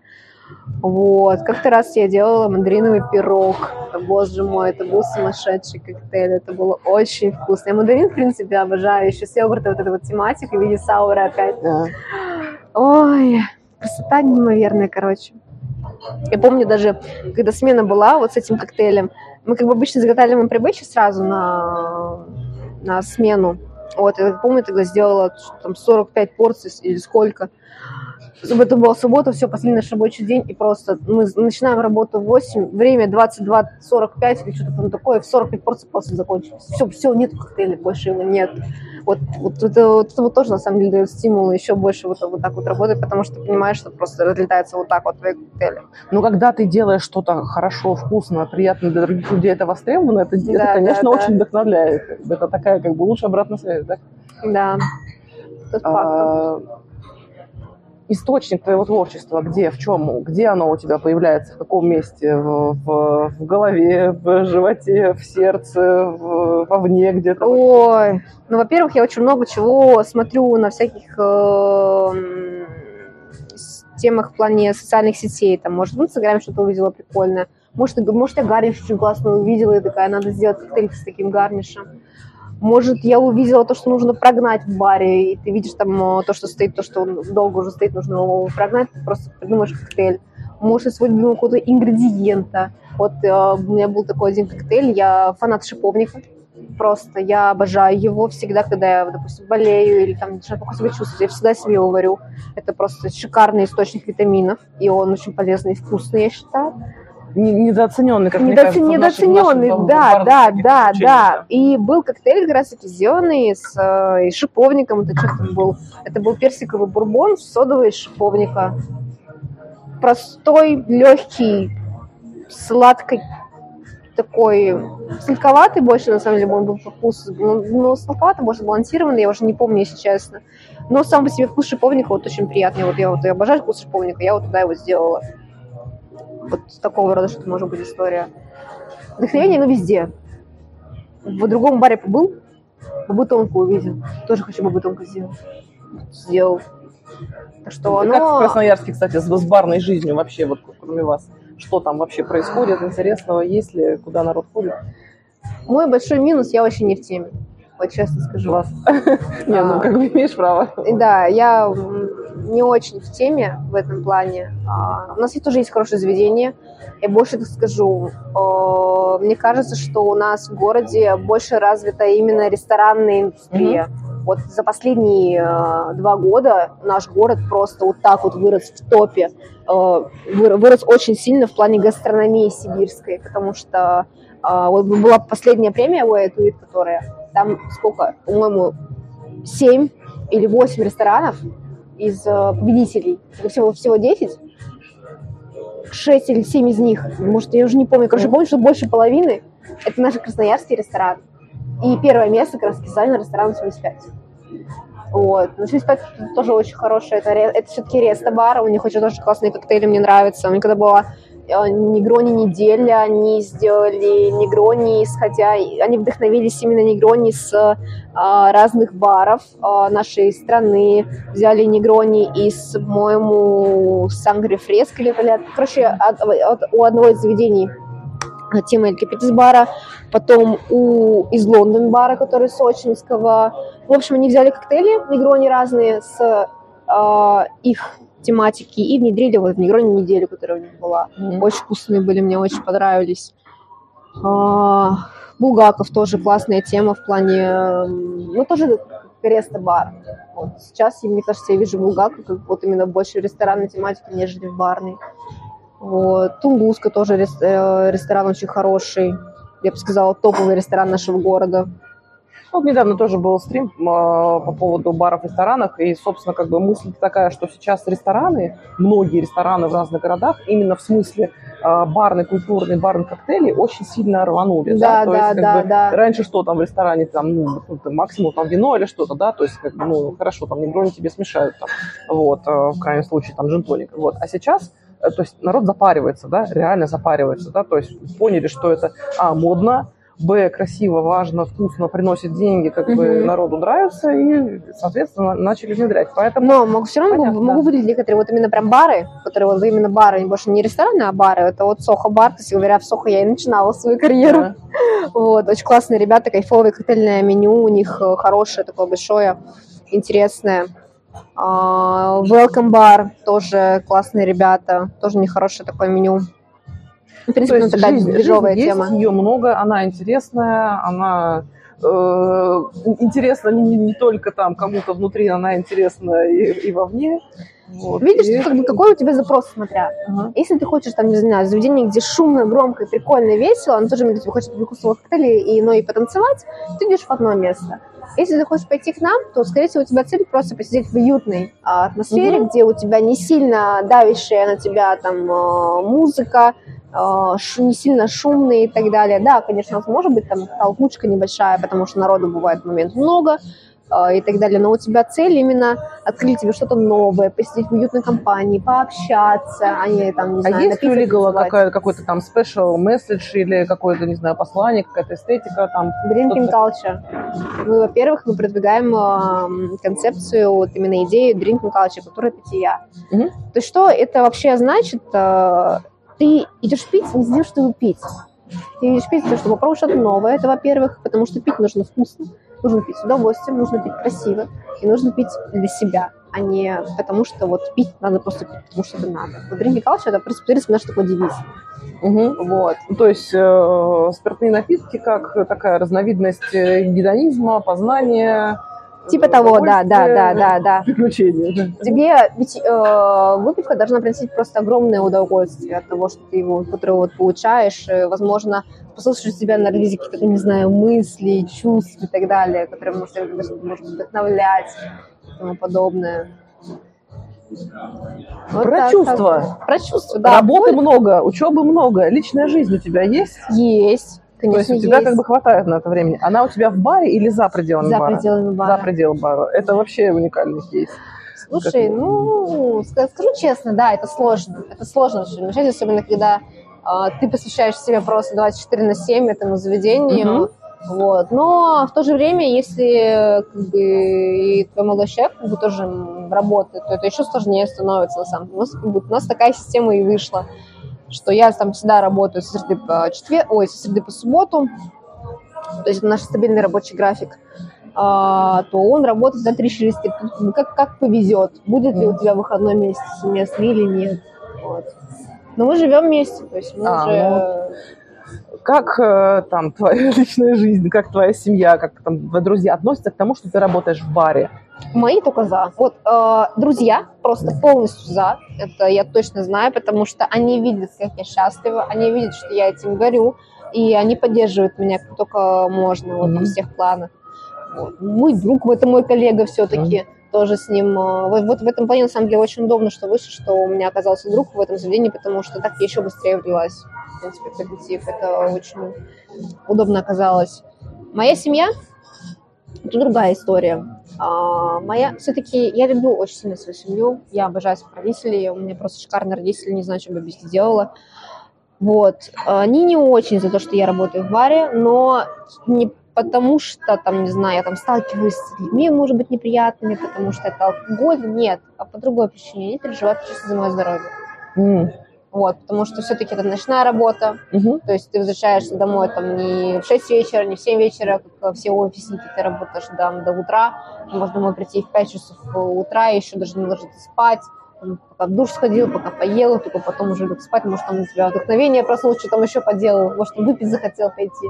Вот. Как-то раз я делала мандариновый пирог. Боже мой, это был сумасшедший коктейль. Это было очень вкусно. Я мандарин, в принципе, обожаю. Еще с йогурта вот эта вот тематика в виде саура опять. Да. Ой, красота неимоверная, короче. Я помню даже, когда смена была вот с этим коктейлем, мы как бы обычно заготавливаем прибычи сразу на, на смену. Вот, я помню, тогда сделала там 45 порций или сколько. Это была суббота, все, последний наш рабочий день, и просто мы начинаем работу в 8, время 22.45 или что-то там такое, в 45 порций просто закончилось. Все, все, нет коктейля, больше его нет. Вот, вот, это, вот это вот тоже на самом деле дает стимул еще больше вот, вот так вот работать, потому что ты понимаешь, что просто разлетается вот так вот твои коктейли. Ну, когда ты делаешь что-то хорошо, вкусно, приятно для других людей, это востребовано, это, да, это конечно, да, очень да. вдохновляет. Это такая как бы лучшая обратная связь, да? Да. А, источник твоего творчества, где, в чем, где оно у тебя появляется, в каком месте, в, в, в голове, в животе, в сердце, в, вовне где-то? Ой, ну, во-первых, я очень много чего смотрю на всяких э, темах в плане социальных сетей, там, может, в Инстаграме что-то увидела прикольное, может, может я гарниш очень классно увидела и такая, надо сделать коктейль с таким гарнишем. Может, я увидела то, что нужно прогнать в баре, и ты видишь там э, то, что стоит, то, что долго уже стоит, нужно его прогнать, ты просто придумаешь коктейль. Может, свой любимый какого-то ингредиента. Вот э, у меня был такой один коктейль, я фанат шиповника, просто я обожаю его всегда, когда я, допустим, болею или там начинаю плохо себя чувствовать, я всегда себе его варю. Это просто шикарный источник витаминов, и он очень полезный и вкусный, я считаю. Недооцененный, как Недооцен... мне кажется, Недооцененный, наших, да, да, да, да. И был коктейль как раз таки зеленый с э, шиповником, это что там был? Это был персиковый бурбон с содовой из шиповника. Простой, легкий, сладкий такой сладковатый больше, на самом деле, он был по вкусу, но, но сладковатый, больше сбалансированный, я уже не помню, если честно. Но сам по себе вкус шиповника вот очень приятный. Вот я вот я обожаю вкус шиповника, я вот туда его сделала. Вот такого рода, что может быть история. Вдохновение, но везде. В другом баре побыл, бабутонку увидел. Тоже хочу бабутонку сделать. Сделал. Так что оно... Как в Красноярске, кстати, с, с барной жизнью вообще, вот кроме вас? Что там вообще происходит интересного, есть ли, куда народ ходит? Мой большой минус, я вообще не в теме вот честно скажу. Вас. Не, ну как бы имеешь право. Да, я не очень в теме в этом плане. А, у нас тоже есть хорошее заведение. Я больше так скажу. Мне кажется, что у нас в городе больше развита именно ресторанная индустрия. Вот за последние э, два года наш город просто вот так вот вырос в топе. Э, вырос очень сильно в плане гастрономии сибирской, потому что э, вот была последняя премия Way которая там сколько, по-моему, 7 или 8 ресторанов из э, победителей, всего, всего 10, 6 или 7 из них, может, я уже не помню, короче, помню, что больше половины это наши красноярские рестораны. И первое место как раз специально ресторан 75. Вот. Но 75 тоже очень хороший. Это, это все-таки реста-бар, у них очень тоже классные коктейли, мне нравятся. У них когда была Э, Негрони неделя, они сделали Негрони, исходя, они вдохновились именно Негрони с а, разных баров а, нашей страны, взяли Негрони из, по-моему, Сангри Фреск или, короче, от, от, у одного из заведений Тима Эль Капитис бара, потом у, из Лондон бара, который сочинского. В общем, они взяли коктейли, негрони разные, с э, их тематики и внедрили вот в Негроне неделю, которая у них была. Mm-hmm. Очень вкусные были, мне очень понравились. А, Булгаков тоже классная тема в плане, ну тоже креста-бар. Вот. Сейчас, мне кажется, я вижу Булгаков как вот именно больше в ресторанной тематике, нежели в барной. Вот. Тунгуска тоже э, ресторан очень хороший. Я бы сказала, топовый ресторан нашего города. Вот недавно тоже был стрим а, по поводу баров, ресторанов, и, собственно, как бы мысль такая, что сейчас рестораны, многие рестораны в разных городах, именно в смысле а, барной, культурной, барных коктейлей очень сильно рванули. Да, да, то да, есть, да, бы, да. Раньше что там в ресторане, там, ну, максимум там вино или что-то, да, то есть, как бы, ну, хорошо, там негрони тебе смешают, там, вот, а, в крайнем случае, там, джин вот. А сейчас э, то есть народ запаривается, да, реально запаривается, да, то есть поняли, что это, а, модно, Б, красиво, важно, вкусно, приносит деньги, как угу. бы народу нравится, и, соответственно, начали внедрять. Поэтому... Но могу, все равно Понятно. могу выделить некоторые вот именно прям бары, которые вот именно бары, больше не рестораны, а бары. Это вот Сохо-бар, кстати говоря, в Сохо я и начинала свою карьеру. Да. Вот, очень классные ребята, кайфовое коктейльное меню, у них э, хорошее, такое большое, интересное. Uh, Welcome Bar, тоже классные ребята, тоже нехорошее такое меню. В принципе, ну, такая жизнь, движовая жизнь тема. Есть, ее много, она интересная, она э, интересна не, не только там кому-то внутри, она интересна и, и вовне. Вот. Видишь, и... как бы, какой у тебя запрос, смотря. Ага. Если ты хочешь, там, не знаю, заведение, где шумно, громко, прикольно, весело, но тоже тебе хочется перекусывать коктейли и, ну, и потанцевать, ты идешь в одно место. Если ты хочешь пойти к нам, то, скорее всего, у тебя цель просто посидеть в уютной а, атмосфере, угу. где у тебя не сильно давящая на тебя там а, музыка, не сильно шумные и так далее. Да, конечно, может быть там толкучка небольшая, потому что народу бывает момент много а, и так далее, но у тебя цель именно открыть тебе что-то новое, посидеть в уютной компании, пообщаться, а не там, не знаю, А есть у какая, какой-то там special message или какое-то, не знаю, послание, какая-то эстетика там? Drinking culture. Ну, во-первых, мы продвигаем э, концепцию, вот именно идею drinking culture, которая питья. Угу. То есть что это вообще значит? Э, ты идешь пить не тем, чтобы пить. Ты идешь пить, чтобы попробовать что-то новое, это во-первых, потому что пить нужно вкусно, нужно пить с удовольствием, нужно пить красиво, и нужно пить для себя, а не потому что вот пить надо просто пить, потому что это надо. Вот Drinking Culture, это, в принципе, наш такой девиз. Угу. Вот. То есть э, спиртные напитки как такая разновидность э, гедонизма, познания, Типа того, да, да, да, да, да. Приключения. Тебе ведь э, выпивка должна приносить просто огромное удовольствие от того, что ты его, которое вот получаешь. И, возможно, послушаешь себя на релизе какие-то, не знаю, мысли, чувства и так далее, которые, может, может вдохновлять и тому подобное. Вот Про так, чувства. Так. Про чувства, да. Работы много, учебы много, личная жизнь у тебя есть? Есть. Конечно, То есть у тебя есть. как бы хватает на это времени. Она у тебя в баре или за пределами за бара? За пределами бара. За пределами бара. Это вообще уникальный кейс. Слушай, как... ну, скажу честно, да, это сложно. Это сложно начать, особенно когда э, ты посвящаешь себя просто 24 на 7 этому заведению. Угу. Вот. Но в то же время, если как бы, и твой молодой человек как бы, тоже работает, то это еще сложнее становится на самом деле. У нас, как бы, у нас такая система и вышла что я там всегда работаю со среды по четверг, ой, со среды по субботу, то есть это наш стабильный рабочий график, а, то он работает за три через три. Как, как повезет, будет ли у тебя выходной месяц совместный или нет. Вот. Но мы живем вместе, то есть мы а, уже... Ну, как э, там твоя личная жизнь, как твоя семья, как там твои друзья относятся к тому, что ты работаешь в баре? Мои только за. Вот э, друзья просто полностью за. Это я точно знаю, потому что они видят, как я счастлива, они видят, что я этим горю, и они поддерживают меня как только можно вот, mm-hmm. на всех планах. Вот. Мой друг, это мой коллега все-таки. Mm-hmm тоже с ним. Э, вот, вот в этом плане, на самом деле, очень удобно, что выше, что у меня оказался друг в этом заведении, потому что так я еще быстрее влилась, в принципе, в коллектив. Это очень удобно оказалось. Моя семья – это другая история. А, моя, все-таки, я люблю очень сильно свою семью, я обожаю своих родителей, у меня просто шикарные родители, не знаю, что бы без них делала. Вот. Они не очень за то, что я работаю в баре, но не потому что, там, не знаю, я там сталкиваюсь с людьми, может быть, неприятными, потому что это алкоголь, нет, а по другой причине, они переживают чисто за мое здоровье. Mm. Вот, потому что все-таки это ночная работа, угу. то есть ты возвращаешься домой там не в 6 вечера, не в 7 вечера, как все офисники, ты работаешь там, до утра, можно домой прийти в 5 часов утра, еще даже не ложиться спать, пока в душ сходил, пока поел, только потом уже лег спать, может, там у тебя вдохновение проснулось, что там еще поделал, может, выпить захотел пойти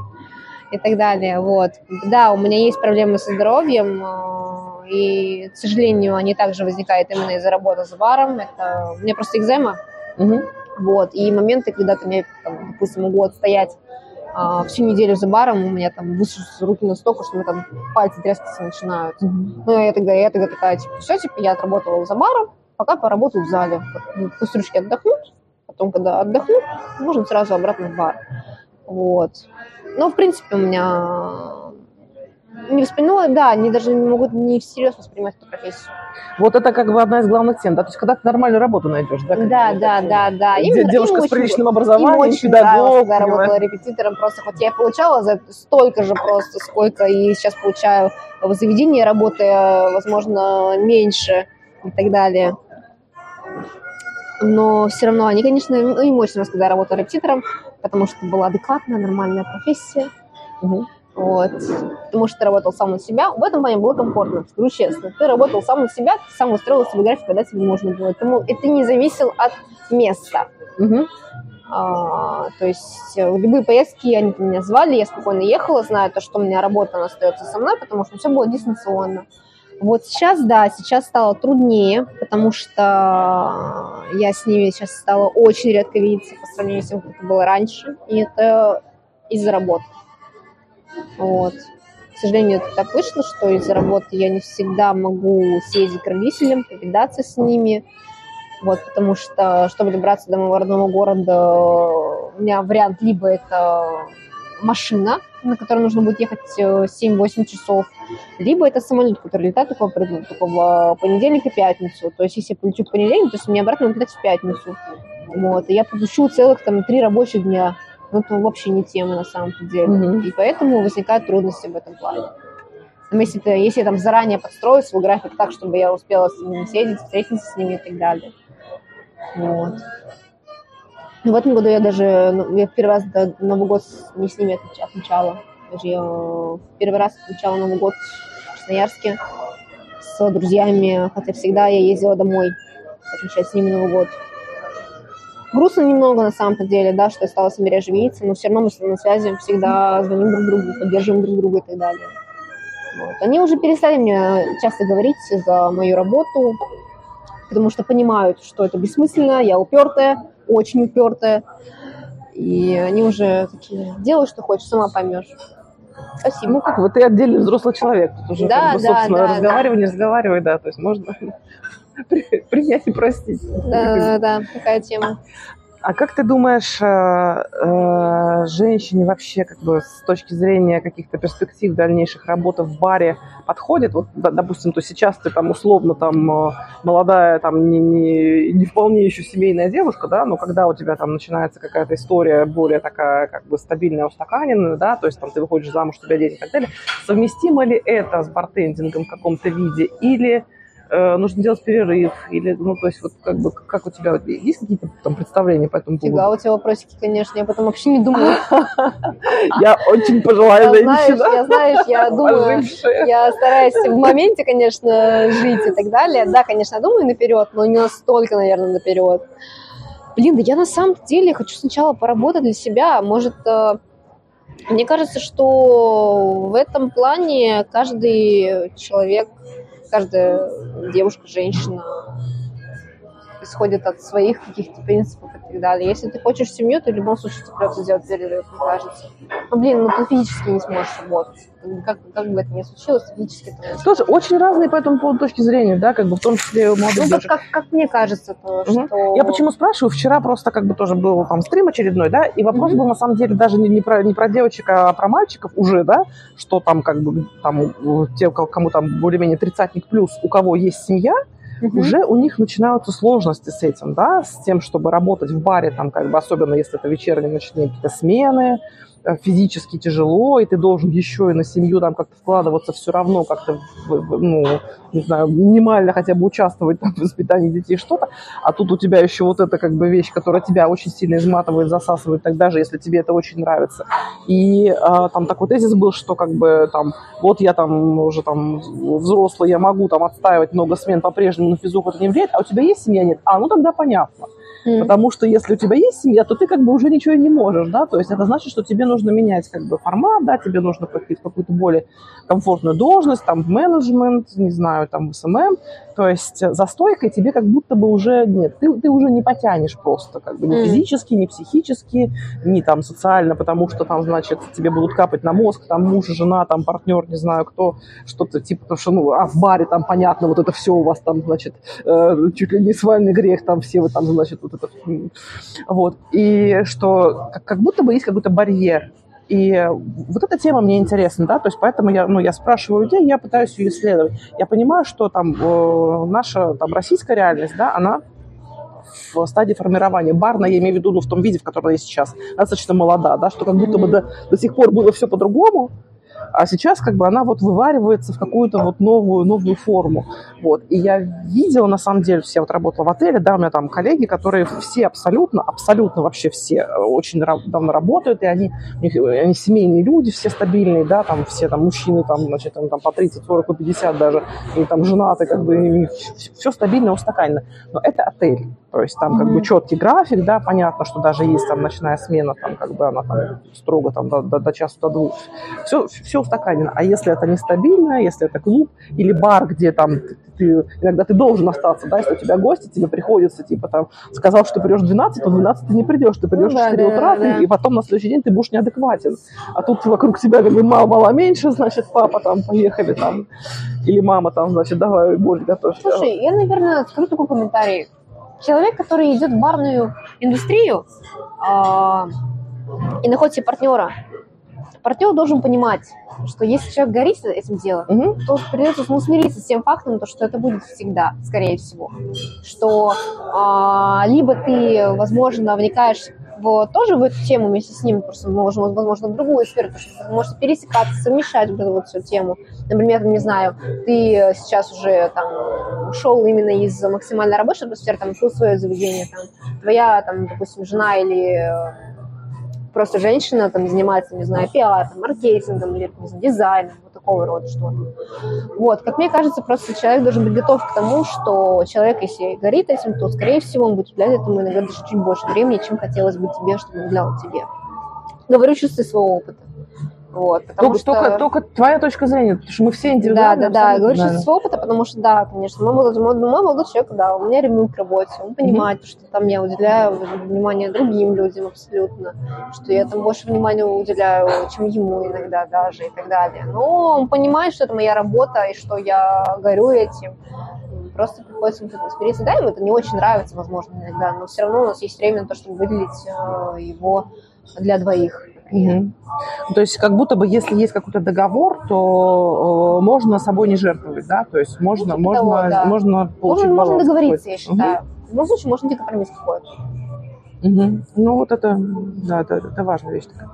и так далее, вот. Да, у меня есть проблемы со здоровьем, э, и, к сожалению, они также возникают именно из-за работы с баром, это... у меня просто экзема, угу. Вот. И моменты, когда ты мне, там, допустим, могу отстоять а, всю неделю за баром, у меня там высушатся руки настолько, что у меня там пальцы трескаться начинают. Mm-hmm. Ну, я тогда, я тогда такая, типа, все, типа, я отработала за баром, пока поработаю в зале. Пусть ручки отдохнут, потом, когда отдохнут, можно сразу обратно в бар. Вот. Но, в принципе, у меня не воспринимала, да, они даже не могут не всерьез воспринимать эту профессию. Вот это как бы одна из главных тем, да, то есть когда ты нормальную работу найдешь, да? Да, да, да, да. Им, девушка им с приличным образованием, им очень педагог. когда работала репетитором, просто хоть я получала за столько же просто, сколько и сейчас получаю в заведении, работая, возможно, меньше и так далее. Но все равно они, конечно, ну, им очень раз, когда я работала репетитором, потому что была адекватная, нормальная профессия. Угу. Вот. Потому что ты работал сам на себя. В этом плане было комфортно, скажу честно. Ты работал сам на себя, ты сам устроил себе график, когда тебе можно было. Поэтому это не зависел от места. Угу. А, то есть э, в любые поездки они меня звали, я спокойно ехала, зная то, что у меня работа она остается со мной, потому что все было дистанционно. Вот сейчас, да, сейчас стало труднее, потому что я с ними сейчас стала очень редко видеться по сравнению с тем, как это было раньше. И это из-за работы. Вот. К сожалению, это так вышло, что из-за работы я не всегда могу съездить к родителям, повидаться с ними. Вот, потому что, чтобы добраться до моего родного города, у меня вариант либо это машина, на которой нужно будет ехать 7-8 э, часов, либо это самолет, который летает только, только в понедельник и пятницу. То есть, если я полечу в понедельник, то есть мне обратно летать в пятницу. Вот, и я получу целых там три рабочих дня ну, это вообще не тема на самом деле. Угу. И поэтому возникают трудности в этом плане. Но если, ты, если я там заранее подстрою свой график так, чтобы я успела с ними съездить, встретиться с ними и так далее. Вот. Ну, в этом году я даже, ну, я первый раз до Новый год не с ними отмечала. Даже я первый раз отмечала Новый год в Красноярске с друзьями, хотя всегда я ездила домой отмечать с ними Новый год грустно немного на самом-то деле, да, что я стала с ними реже видеться, но все равно мы на связи всегда звоним друг другу, поддерживаем друг друга и так далее. Вот. Они уже перестали мне часто говорить за мою работу, потому что понимают, что это бессмысленно, я упертая, очень упертая. И они уже такие, делай, что хочешь, сама поймешь. Спасибо. Ну как, вот ты отдельный взрослый человек. Тут уже, Да, как бы, да, собственно, да, разговаривай, не разговаривай, да. То есть можно принять и простить. Да, да, да, такая тема. А как ты думаешь, э, э, женщине вообще, как бы с точки зрения каких-то перспектив дальнейших работы в баре подходит? Вот, допустим, то сейчас ты там условно там э, молодая, там не, не, не вполне еще семейная девушка, да, но когда у тебя там начинается какая-то история более такая как бы стабильная, устаканенная, да, то есть там ты выходишь замуж, у тебя дети и так далее, совместимо ли это с бартендингом в каком-то виде или э, нужно делать перерыв, или, ну, то есть, вот, как бы, как у тебя, вот, есть какие-то там представления по этому поводу? Фига, у тебя вопросики, конечно, я потом вообще не думаю. Я очень пожилая знаешь, женщина. я знаешь, я думаю, я стараюсь в моменте, конечно, жить и так далее. Да, конечно, думаю наперед, но не настолько, наверное, наперед. Блин, да я на самом деле хочу сначала поработать для себя. Может, э, мне кажется, что в этом плане каждый человек, каждая девушка, женщина исходит от своих каких-то принципов и так далее. Если ты хочешь семью, то в любом случае тебе придется сделать перерыв, мне кажется. Ну, блин, ну ты физически не сможешь работать. Как, как бы это ни случилось, ты физически не Тоже очень разные по этому поводу точки зрения, да, как бы в том числе у молодых Ну, как, девушек. как, как мне кажется, то, Мгм. что... Я почему спрашиваю? Вчера просто как бы тоже был там стрим очередной, да, и вопрос Мгм. был на самом деле даже не, не про, не про девочек, а про мальчиков уже, да, что там как бы там те, кому там более-менее тридцатник плюс, у кого есть семья, Мгм. уже у них начинаются сложности с этим, да, с тем, чтобы работать в баре, там, как бы, особенно если это вечерние, ночные какие-то смены, физически тяжело, и ты должен еще и на семью там как-то вкладываться все равно, как-то, ну, не знаю, минимально хотя бы участвовать там, в воспитании детей, что-то, а тут у тебя еще вот эта как бы вещь, которая тебя очень сильно изматывает, засасывает, так даже если тебе это очень нравится. И а, там такой тезис был, что как бы там, вот я там уже там взрослый, я могу там отстаивать много смен по-прежнему, но физуху это не влияет, а у тебя есть семья, нет? А, ну тогда понятно. Мгм. Потому что если у тебя есть семья, то ты как бы уже ничего и не можешь, да, то есть это значит, что тебе нужно менять как бы формат, да, тебе нужно в какую-то более комфортную должность, там менеджмент, не знаю, там SMM, то есть за стойкой тебе как будто бы уже нет, ты, ты уже не потянешь просто, как бы ни Мгм. физически, ни психически, ни там социально, потому что там, значит, тебе будут капать на мозг, там муж, жена, там партнер, не знаю кто, что-то типа, потому что, ну, а в баре там понятно, вот это все у вас там, значит, э, чуть ли не свальный грех, там все вы там, значит, вот это, м, вот, и что как, будто бы есть какой-то барьер, и вот эта тема мне интересна, да, то есть поэтому я, ну, я спрашиваю людей, я пытаюсь ее исследовать. Я понимаю, что там э, наша там российская реальность, да, она в стадии формирования. Барна, я имею в виду, ну, в том виде, в котором она есть сейчас, достаточно молода, да, что как будто бы до, до сих пор было все по-другому, а сейчас как бы она вот вываривается в какую-то вот новую, новую форму. Вот. И я видела, на самом деле, все, вот работала в отеле, да, у меня там коллеги, которые все абсолютно, абсолютно вообще все э, очень давно работают, и они, них, э, они семейные люди, все стабильные, да, там все там мужчины, там, значит, там, там по 30, 40, по 50 даже, и там женаты, как бы, все стабильно, устаканено. Но это отель, то есть там как бы четкий график, да, понятно, что даже есть там ночная смена, там как бы она там строго там до, до, до часу, до двух. Все, все устаканено. А если это нестабильно, если это клуб или бар, где там ты, ты- иногда ты должен остаться, да, если у тебя гости, тебе приходится, типа там, сказал, что ты придешь в 12, то в 12 ты не придешь, ты придешь Ну в да, 4 да, утра, да. и потом на следующий день ты будешь неадекватен. А тут вокруг тебя как бы мало-мало меньше, значит, папа там, поехали там, или мама там, значит, давай борщ готовь. Слушай, я, наверное, скажу такой комментарий. Человек, который идет в барную индустрию а, и находит себе партнера, партнер должен понимать, что если человек горит этим делом, Мгм. то придется ему смириться с тем фактом, то, что это будет всегда, скорее всего. Что а, либо ты, возможно, вникаешь в, тоже в эту тему вместе с ним, просто, возможно, возможно, в другую сферу, потому что вы можете пересекаться, совмещать вот эту вот всю тему. Например, не знаю, ты сейчас уже там ушел именно из максимально рабочей атмосферы, там, в свое заведение, там, твоя, там, допустим, жена или э, просто женщина там занимается, не знаю, пиаром, маркетингом или не дизайном, вот такого рода что-то. Вот, как мне кажется, просто человек должен быть готов к тому, что человек, если горит этим, то, скорее всего, он будет уделять этому иногда даже чуть больше времени, чем хотелось бы тебе, чтобы он уделял тебе. Говорю из своего опыта. Вот, только, что... только, только твоя точка зрения, потому что мы все индивидуальны. Да, да, да, говорю сейчас с опыта, потому что, да, конечно, мой молодой, мой, мой молодой человек, да, у меня ревнует к работе, он понимает, mm-hmm. что там я уделяю внимание другим людям абсолютно, что я там больше внимания уделяю, чем ему иногда даже и так далее. Но он понимает, что это моя работа и что я горю этим. Просто приходится смириться. Да, ему это не очень нравится, возможно, иногда, но все равно у нас есть время на то, чтобы выделить э, его для двоих. Угу. То есть как будто бы, если есть какой-то договор, то э, можно собой не жертвовать, да? То есть можно, ну, можно, того, да. можно получить Можно, можно договориться, я считаю. Угу. В любом случае можно найти компромисс какой-то. Угу. Ну вот это, да, это, это важная вещь такая.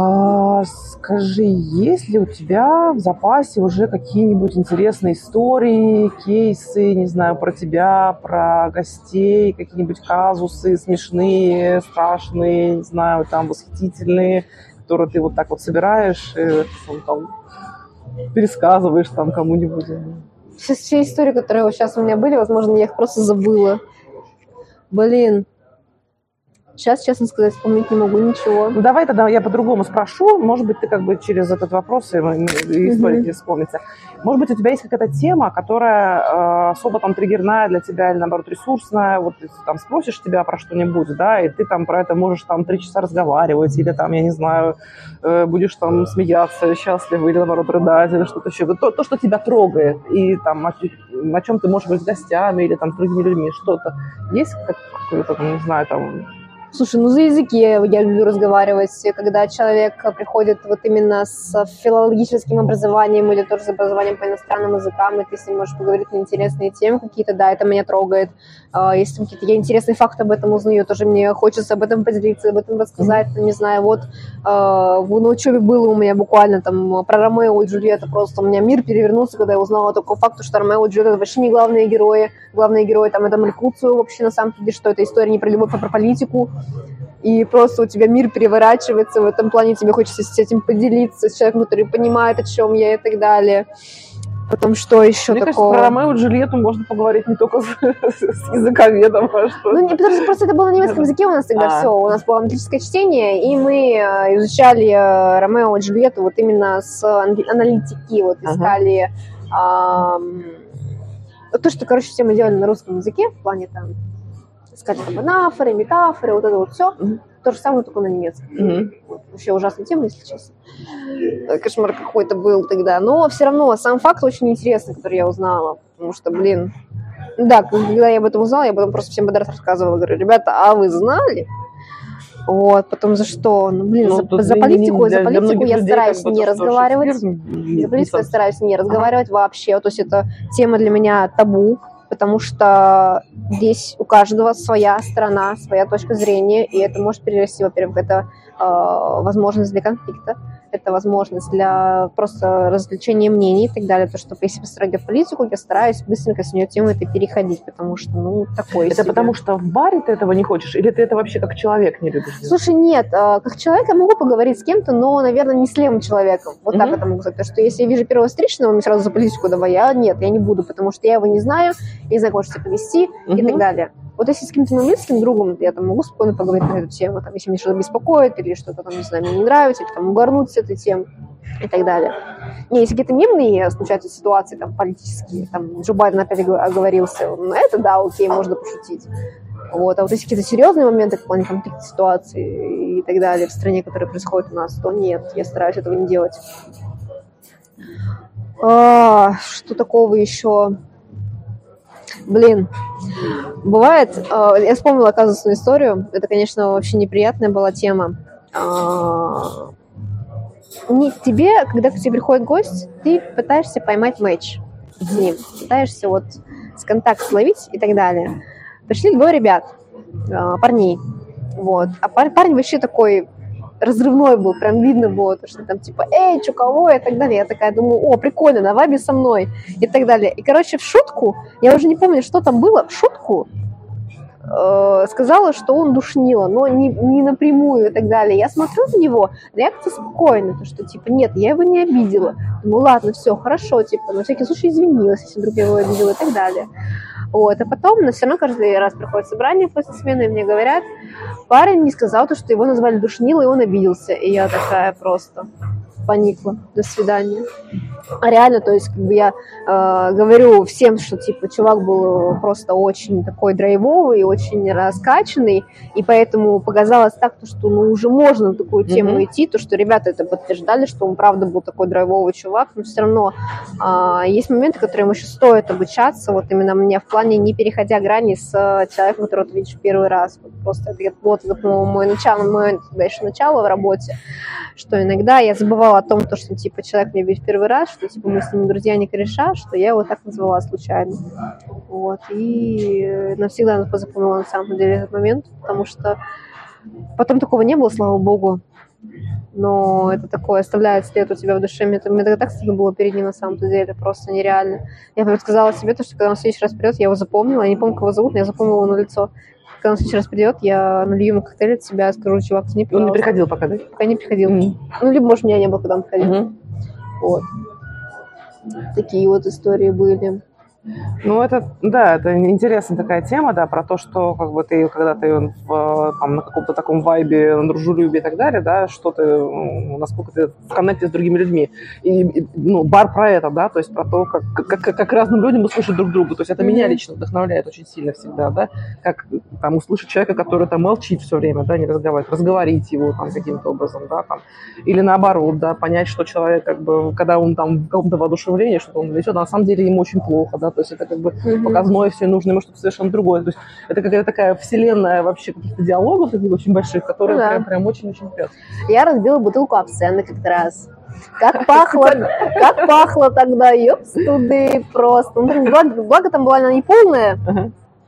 А, скажи, есть ли у тебя в запасе уже какие-нибудь интересные истории, кейсы, не знаю, про тебя, про гостей, какие-нибудь казусы смешные, страшные, не знаю, там восхитительные, которые ты вот так вот собираешь и там, пересказываешь там кому-нибудь? Все, все истории, которые сейчас у меня были, возможно, я их просто забыла. Блин, Сейчас, честно сказать, вспомнить не могу ничего. Ну, давай тогда я по-другому спрошу. Может быть, ты как бы через этот вопрос и история mm-hmm. вспомнится. Может быть, у тебя есть какая-то тема, которая э, особо там триггерная для тебя или, наоборот, ресурсная. Вот ты там спросишь тебя про что-нибудь, да, и ты там про это можешь там три часа разговаривать, или там, я не знаю, э, будешь там смеяться, счастливый, или, наоборот, рыдать, или что-то еще. То, то, что тебя трогает, и там о, о чем ты можешь быть с гостями, или там с другими людьми, что-то. Есть какое-то, не знаю, там Слушай, ну за языки я люблю разговаривать, когда человек приходит вот именно с филологическим образованием или тоже с образованием по иностранным языкам, и ты с ним можешь поговорить на интересные темы какие-то, да, это меня трогает. А, если какие-то я интересные факты об этом узнаю, тоже мне хочется об этом поделиться, об этом рассказать, mm-hmm. не знаю, вот а, на учебе было у меня буквально там про Ромео и Джульетта, просто у меня мир перевернулся, когда я узнала такой факт, что Ромео и Джульетта вообще не главные герои, главные герои там это Меркуцио вообще на самом деле, что это история не про любовь, а про политику, и просто у тебя мир переворачивается в этом плане, тебе хочется с этим поделиться, с человеком, который понимает, о чем я и так далее. Потом что еще Мне такого? Кажется, про Ромео и Джульетту можно поговорить не только с, с языковедом, а что... Ну, не, потому что просто это было на немецком языке у нас тогда а. все. У нас было аналитическое чтение, и мы э, изучали э, Ромео и Джульетту вот именно с аналитики, вот искали... Ага. А, то, что, короче, все мы делали на русском языке, в плане там искать там анафоры, метафоры, вот это вот все. Mm-hmm. То же самое, только на немецком. Mm-hmm. Вот, вообще ужасная тема, если честно. Кошмар какой-то был тогда. Но все равно сам факт очень интересный, который я узнала. Потому что, блин, да, когда я об этом узнала, я потом просто всем подряд рассказывала. Говорю, ребята, а вы знали? Вот, потом за что? Ну, блин, ну, за, за политику, для, за политику я стараюсь не разговаривать. За политику я стараюсь не разговаривать вообще. То есть это тема для меня табу потому что здесь у каждого своя сторона, своя точка зрения, и это может перерасти, во-первых, это возможность для конфликта, это возможность для просто развлечения мнений и так далее. То, что если построить политику, я стараюсь быстренько с нее тему это переходить, потому что, ну, такое Это себе. потому что в баре ты этого не хочешь, или ты это вообще как человек не любишь? Слушай, нет, а, как человек я могу поговорить с кем-то, но, наверное, не с левым человеком. Вот mm-hmm. так это могу сказать. Потому что если я вижу первого встречного, мне сразу за политику давай, я нет, я не буду, потому что я его не знаю, не знаю, как себя повести mm-hmm. и так далее. Вот если с каким-то моим близким другом, я там могу спокойно поговорить на эту тему, там, если меня что-то беспокоит или что-то там, не знаю, мне не нравится, или там угорнуть с этой темы и так далее. Не, если какие-то мемные случаются ситуации, там, политические, там, Джо Байден опять оговорился, ну, это, да, окей, можно пошутить. Вот. А вот если какие-то серьезные моменты в плане конфликта ситуации и так далее в стране, которые происходят у нас, то нет, я стараюсь этого не делать. А, что такого еще? Блин, бывает, э, я вспомнила казусную историю, это, конечно, вообще неприятная была тема. Э, не тебе, когда к тебе приходит гость, ты пытаешься поймать матч с ним, пытаешься вот с контакт словить и так далее. Пришли двое ребят, э, парней, вот, а парень вообще такой разрывной был, прям видно было, то, что там типа, эй, что кого, и так далее. Я такая думаю, о, прикольно, на вайбе со мной, и так далее. И, короче, в шутку, я уже не помню, что там было, в шутку э, сказала, что он душнила, но не, не напрямую и так далее. Я смотрю на него, реакция спокойная, то, что, типа, нет, я его не обидела. Ну, ладно, все, хорошо, типа, на всякий случай извинилась, если вдруг я его обидела и так далее. Вот, а потом, но все равно каждый раз проходит собрание после смены, и мне говорят, парень не сказал то, что его назвали душнилой, и он обиделся. И я такая просто поникла. До свидания. А реально, то есть, как бы я э, говорю всем, что, типа, чувак был просто очень такой драйвовый, очень раскачанный, и поэтому показалось так, то, что, ну, уже можно на такую тему mm-hmm. идти, то, что ребята это подтверждали, что он, правда, был такой драйвовый чувак, но все равно э, есть моменты, которым еще стоит обучаться, вот именно мне в плане не переходя грани с человеком, которого ты видишь первый раз. Вот просто это вот, это, мой начало, мое дальше начало в работе, что иногда я забывала о том, то, что, типа, человек мне видит первый раз, что, типа, мы с ним друзья не кореша, что я его так назвала случайно. Вот, и навсегда запомнила на самом деле этот момент, потому что потом такого не было, слава богу, но это такое оставляет след у тебя в душе. Мне, мне тогда так стыдно было перед ним на самом-то деле, просто нереально. Я сказала себе, то, что когда он в следующий раз придет, я его запомнила, я не помню, как его зовут, но я запомнила его на лицо. Когда он в следующий раз придет, я налью ему коктейль от себя, скажу, чувак, не Он не приходил пока, да? Пока не приходил. Mm-hmm. Ну, либо, может, меня не было, когда он приходил. Mm-hmm. Вот. Такие вот истории были. Ну, это, да, это интересная такая тема, да, про то, что как бы ты, когда ты в, там, на каком-то таком вайбе, на дружелюбии и так далее, да, что ты, ну, насколько ты в коннекте с другими людьми. И, и, ну, бар про это, да, то есть про то, как, как, как разным людям услышать друг друга. То есть это mm-hmm. меня лично вдохновляет очень сильно всегда, да, как там услышать человека, который там молчит все время, да, не разговаривает, разговорить его там каким-то образом, да, там, или наоборот, да, понять, что человек, как бы, когда он там в каком-то воодушевлении, что он несет, а на самом деле ему очень плохо, да, то есть это как бы mm-hmm. показное все, нужно ему что-то совершенно другое. То есть это какая-то такая вселенная вообще каких-то диалогов таких очень больших, которые ну, да. прям, прям очень-очень прет. Я разбила бутылку абсента как-то раз. Как пахло, как пахло тогда, ёпс, туды просто. Ну, благо, благо там была она не полная.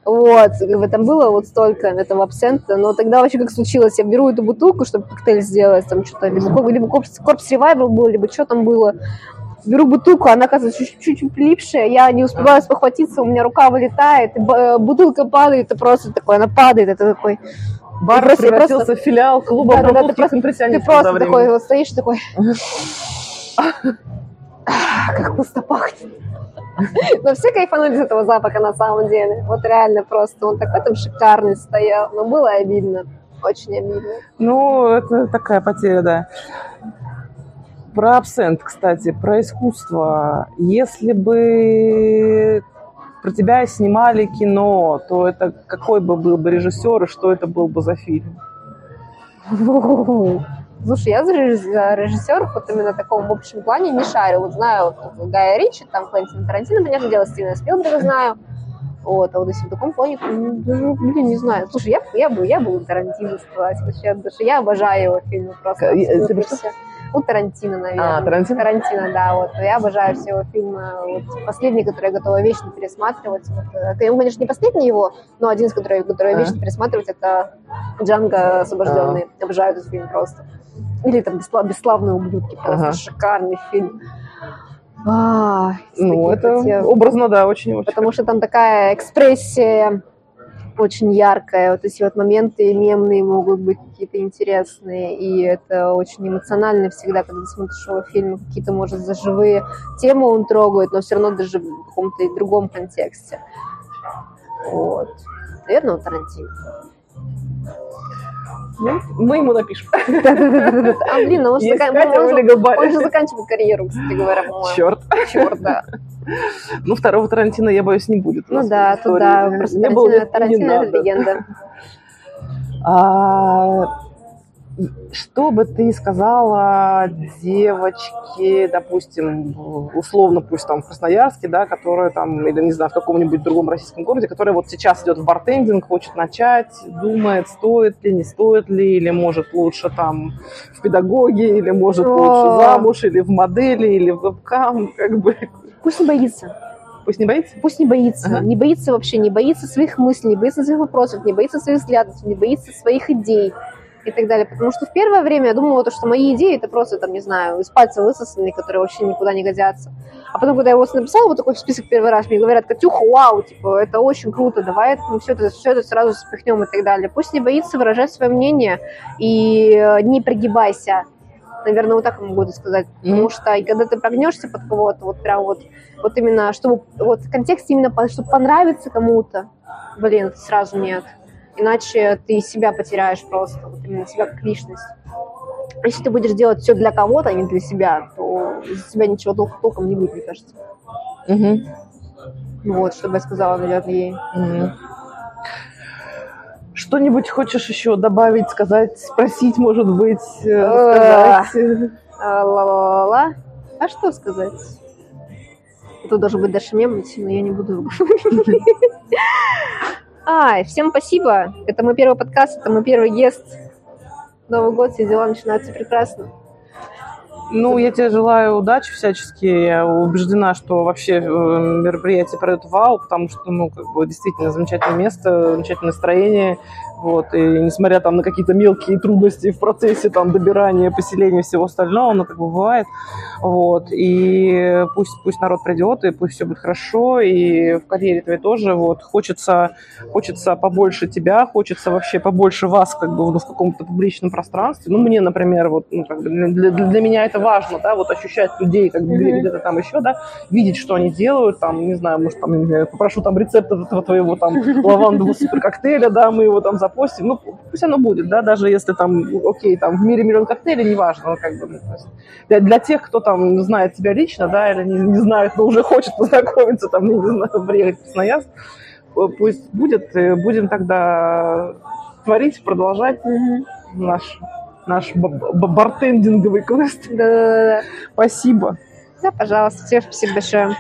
Вот, в этом было вот столько этого абсента, но тогда вообще как случилось, я беру эту бутылку, чтобы коктейль сделать, там что-то, либо, либо корпус ревайвал был, либо что там было, беру бутылку, она оказывается чуть-чуть прилипшая, я не успеваю спохватиться, у меня рука вылетает, э, бутылка падает, это просто такое, она падает, это такой... Бар просто, превратился просто... в филиал клуба да, да, ты просто, ты просто такой вот стоишь, такой... Как пусто пахнет. Но все кайфанули с этого запаха на самом деле. Вот реально просто. Он такой там шикарный стоял. Но было обидно. Очень обидно. Ну, это такая потеря, да. Про абсент, кстати, про искусство. Если бы про тебя снимали кино, то это какой бы был бы режиссер и что это был бы за фильм? Слушай, я за режиссеров вот именно в таком общем плане не шарю. Вот знаю вот, Гая Ричи, там Квентин Тарантино, понятное дело, Стивена Спилберга знаю. Вот, а вот если в таком плане, ну, блин, не знаю. Слушай, я, я бы, я бы Тарантино сказать вообще, потому что я обожаю его фильмы просто. Я, у Тарантино, наверное. А, Тарантино? Тарантино, да, вот. Я обожаю все его фильмы. Вот, последний, который я готова вечно пересматривать. Вот, это, конечно, не последний его, но один из которых, который я вечно а? пересматривать, это Джанго освобожденный. А. Обожаю этот фильм просто. Или там «Бесславные ублюдки». Просто ага. шикарный фильм. А, ну, это хотел. образно, да, очень-очень. Потому что там такая экспрессия очень яркая. Вот эти вот моменты мемные могут быть какие-то интересные, и это очень эмоционально всегда, когда смотришь его фильмы, какие-то, может, за живые темы он трогает, но все равно даже в каком-то другом контексте. Вот. Наверное, у Тарантино. Ну, мы ему напишем. А, блин, ну он, же, заканчивает карьеру, кстати говоря, Черт. Черт, да. Ну, второго Тарантино, я боюсь, не будет. Ну да, туда. Просто Тарантино — это легенда. Что бы ты сказала девочке, допустим, условно, пусть там в Красноярске, да, которая там, или, не знаю, в каком-нибудь другом российском городе, которая вот сейчас идет в бартендинг, хочет начать, думает, стоит ли, не стоит ли, или может лучше там в педагоге, или может О. лучше замуж, или в модели, или в вебкам, как бы. Пусть не боится. Пусть не боится? Пусть не боится. Ага. Не боится вообще, не боится своих мыслей, не боится своих вопросов, не боится своих взглядов, не боится своих идей и так далее. Потому что в первое время я думала, то, что мои идеи это просто, там, не знаю, из пальца высосанные, которые вообще никуда не годятся. А потом, когда я его написала, вот такой список первый раз, мне говорят, Катюха, вау, типа, это очень круто, давай мы все это, все это сразу спихнем и так далее. Пусть не боится выражать свое мнение и э, не прогибайся Наверное, вот так могу это сказать. Потому что и когда ты прогнешься под кого-то, вот прям вот, вот именно, чтобы вот в контексте именно, чтобы понравиться кому-то, блин, сразу нет. Иначе ты себя потеряешь просто, вот именно себя как личность. Если ты будешь делать все для кого-то, а не для себя, то из тебя ничего тол- толком не будет, мне кажется. Мгм. Вот, что бы я сказала, наверное, ей. Мгм. Что-нибудь хочешь еще добавить, сказать, спросить, может быть, э, рассказать? А, Ла-ла-ла-ла. А что сказать? Тут должен быть дальше мем но я не буду. Ай, всем спасибо. Это мой первый подкаст, это мой первый гест. Новый год, все дела начинаются прекрасно. Ну, я тебе желаю удачи всячески. Я убеждена, что вообще э, мероприятие пройдет вау, потому что, ну, как бы, действительно замечательное место, замечательное настроение. Вот, и несмотря там на какие-то мелкие трудности в процессе там добирания, поселения всего остального, ну, как бы бывает. Вот, и пусть, пусть народ придет, и пусть все будет хорошо, и в карьере твоей тоже, вот, хочется, хочется побольше тебя, хочется вообще побольше вас, как бы, в каком-то публичном пространстве. Ну, мне, например, вот, ну, как бы для, для- для меня это важно, да, вот ощущать людей, как бы, Мгм. где-то там еще, да, видеть, что они делают, там, не знаю, может, там, попрошу там рецепт этого твоего там лавандового суперкоктейля, да, мы его там запостим, ну, пусть оно будет, да, даже если там, окей, там, в мире миллион коктейлей, неважно, ну, как бы, ну, то есть для, для тех, кто там знает тебя лично, да, или не, не знает, но уже хочет познакомиться, там, не знаю, приехать в Красноярск, э, пусть будет, и будем тогда творить, продолжать наш, наш б- бартендинговый квест. Да-да-да. Спасибо. Да, пожалуйста. Всем спасибо большое.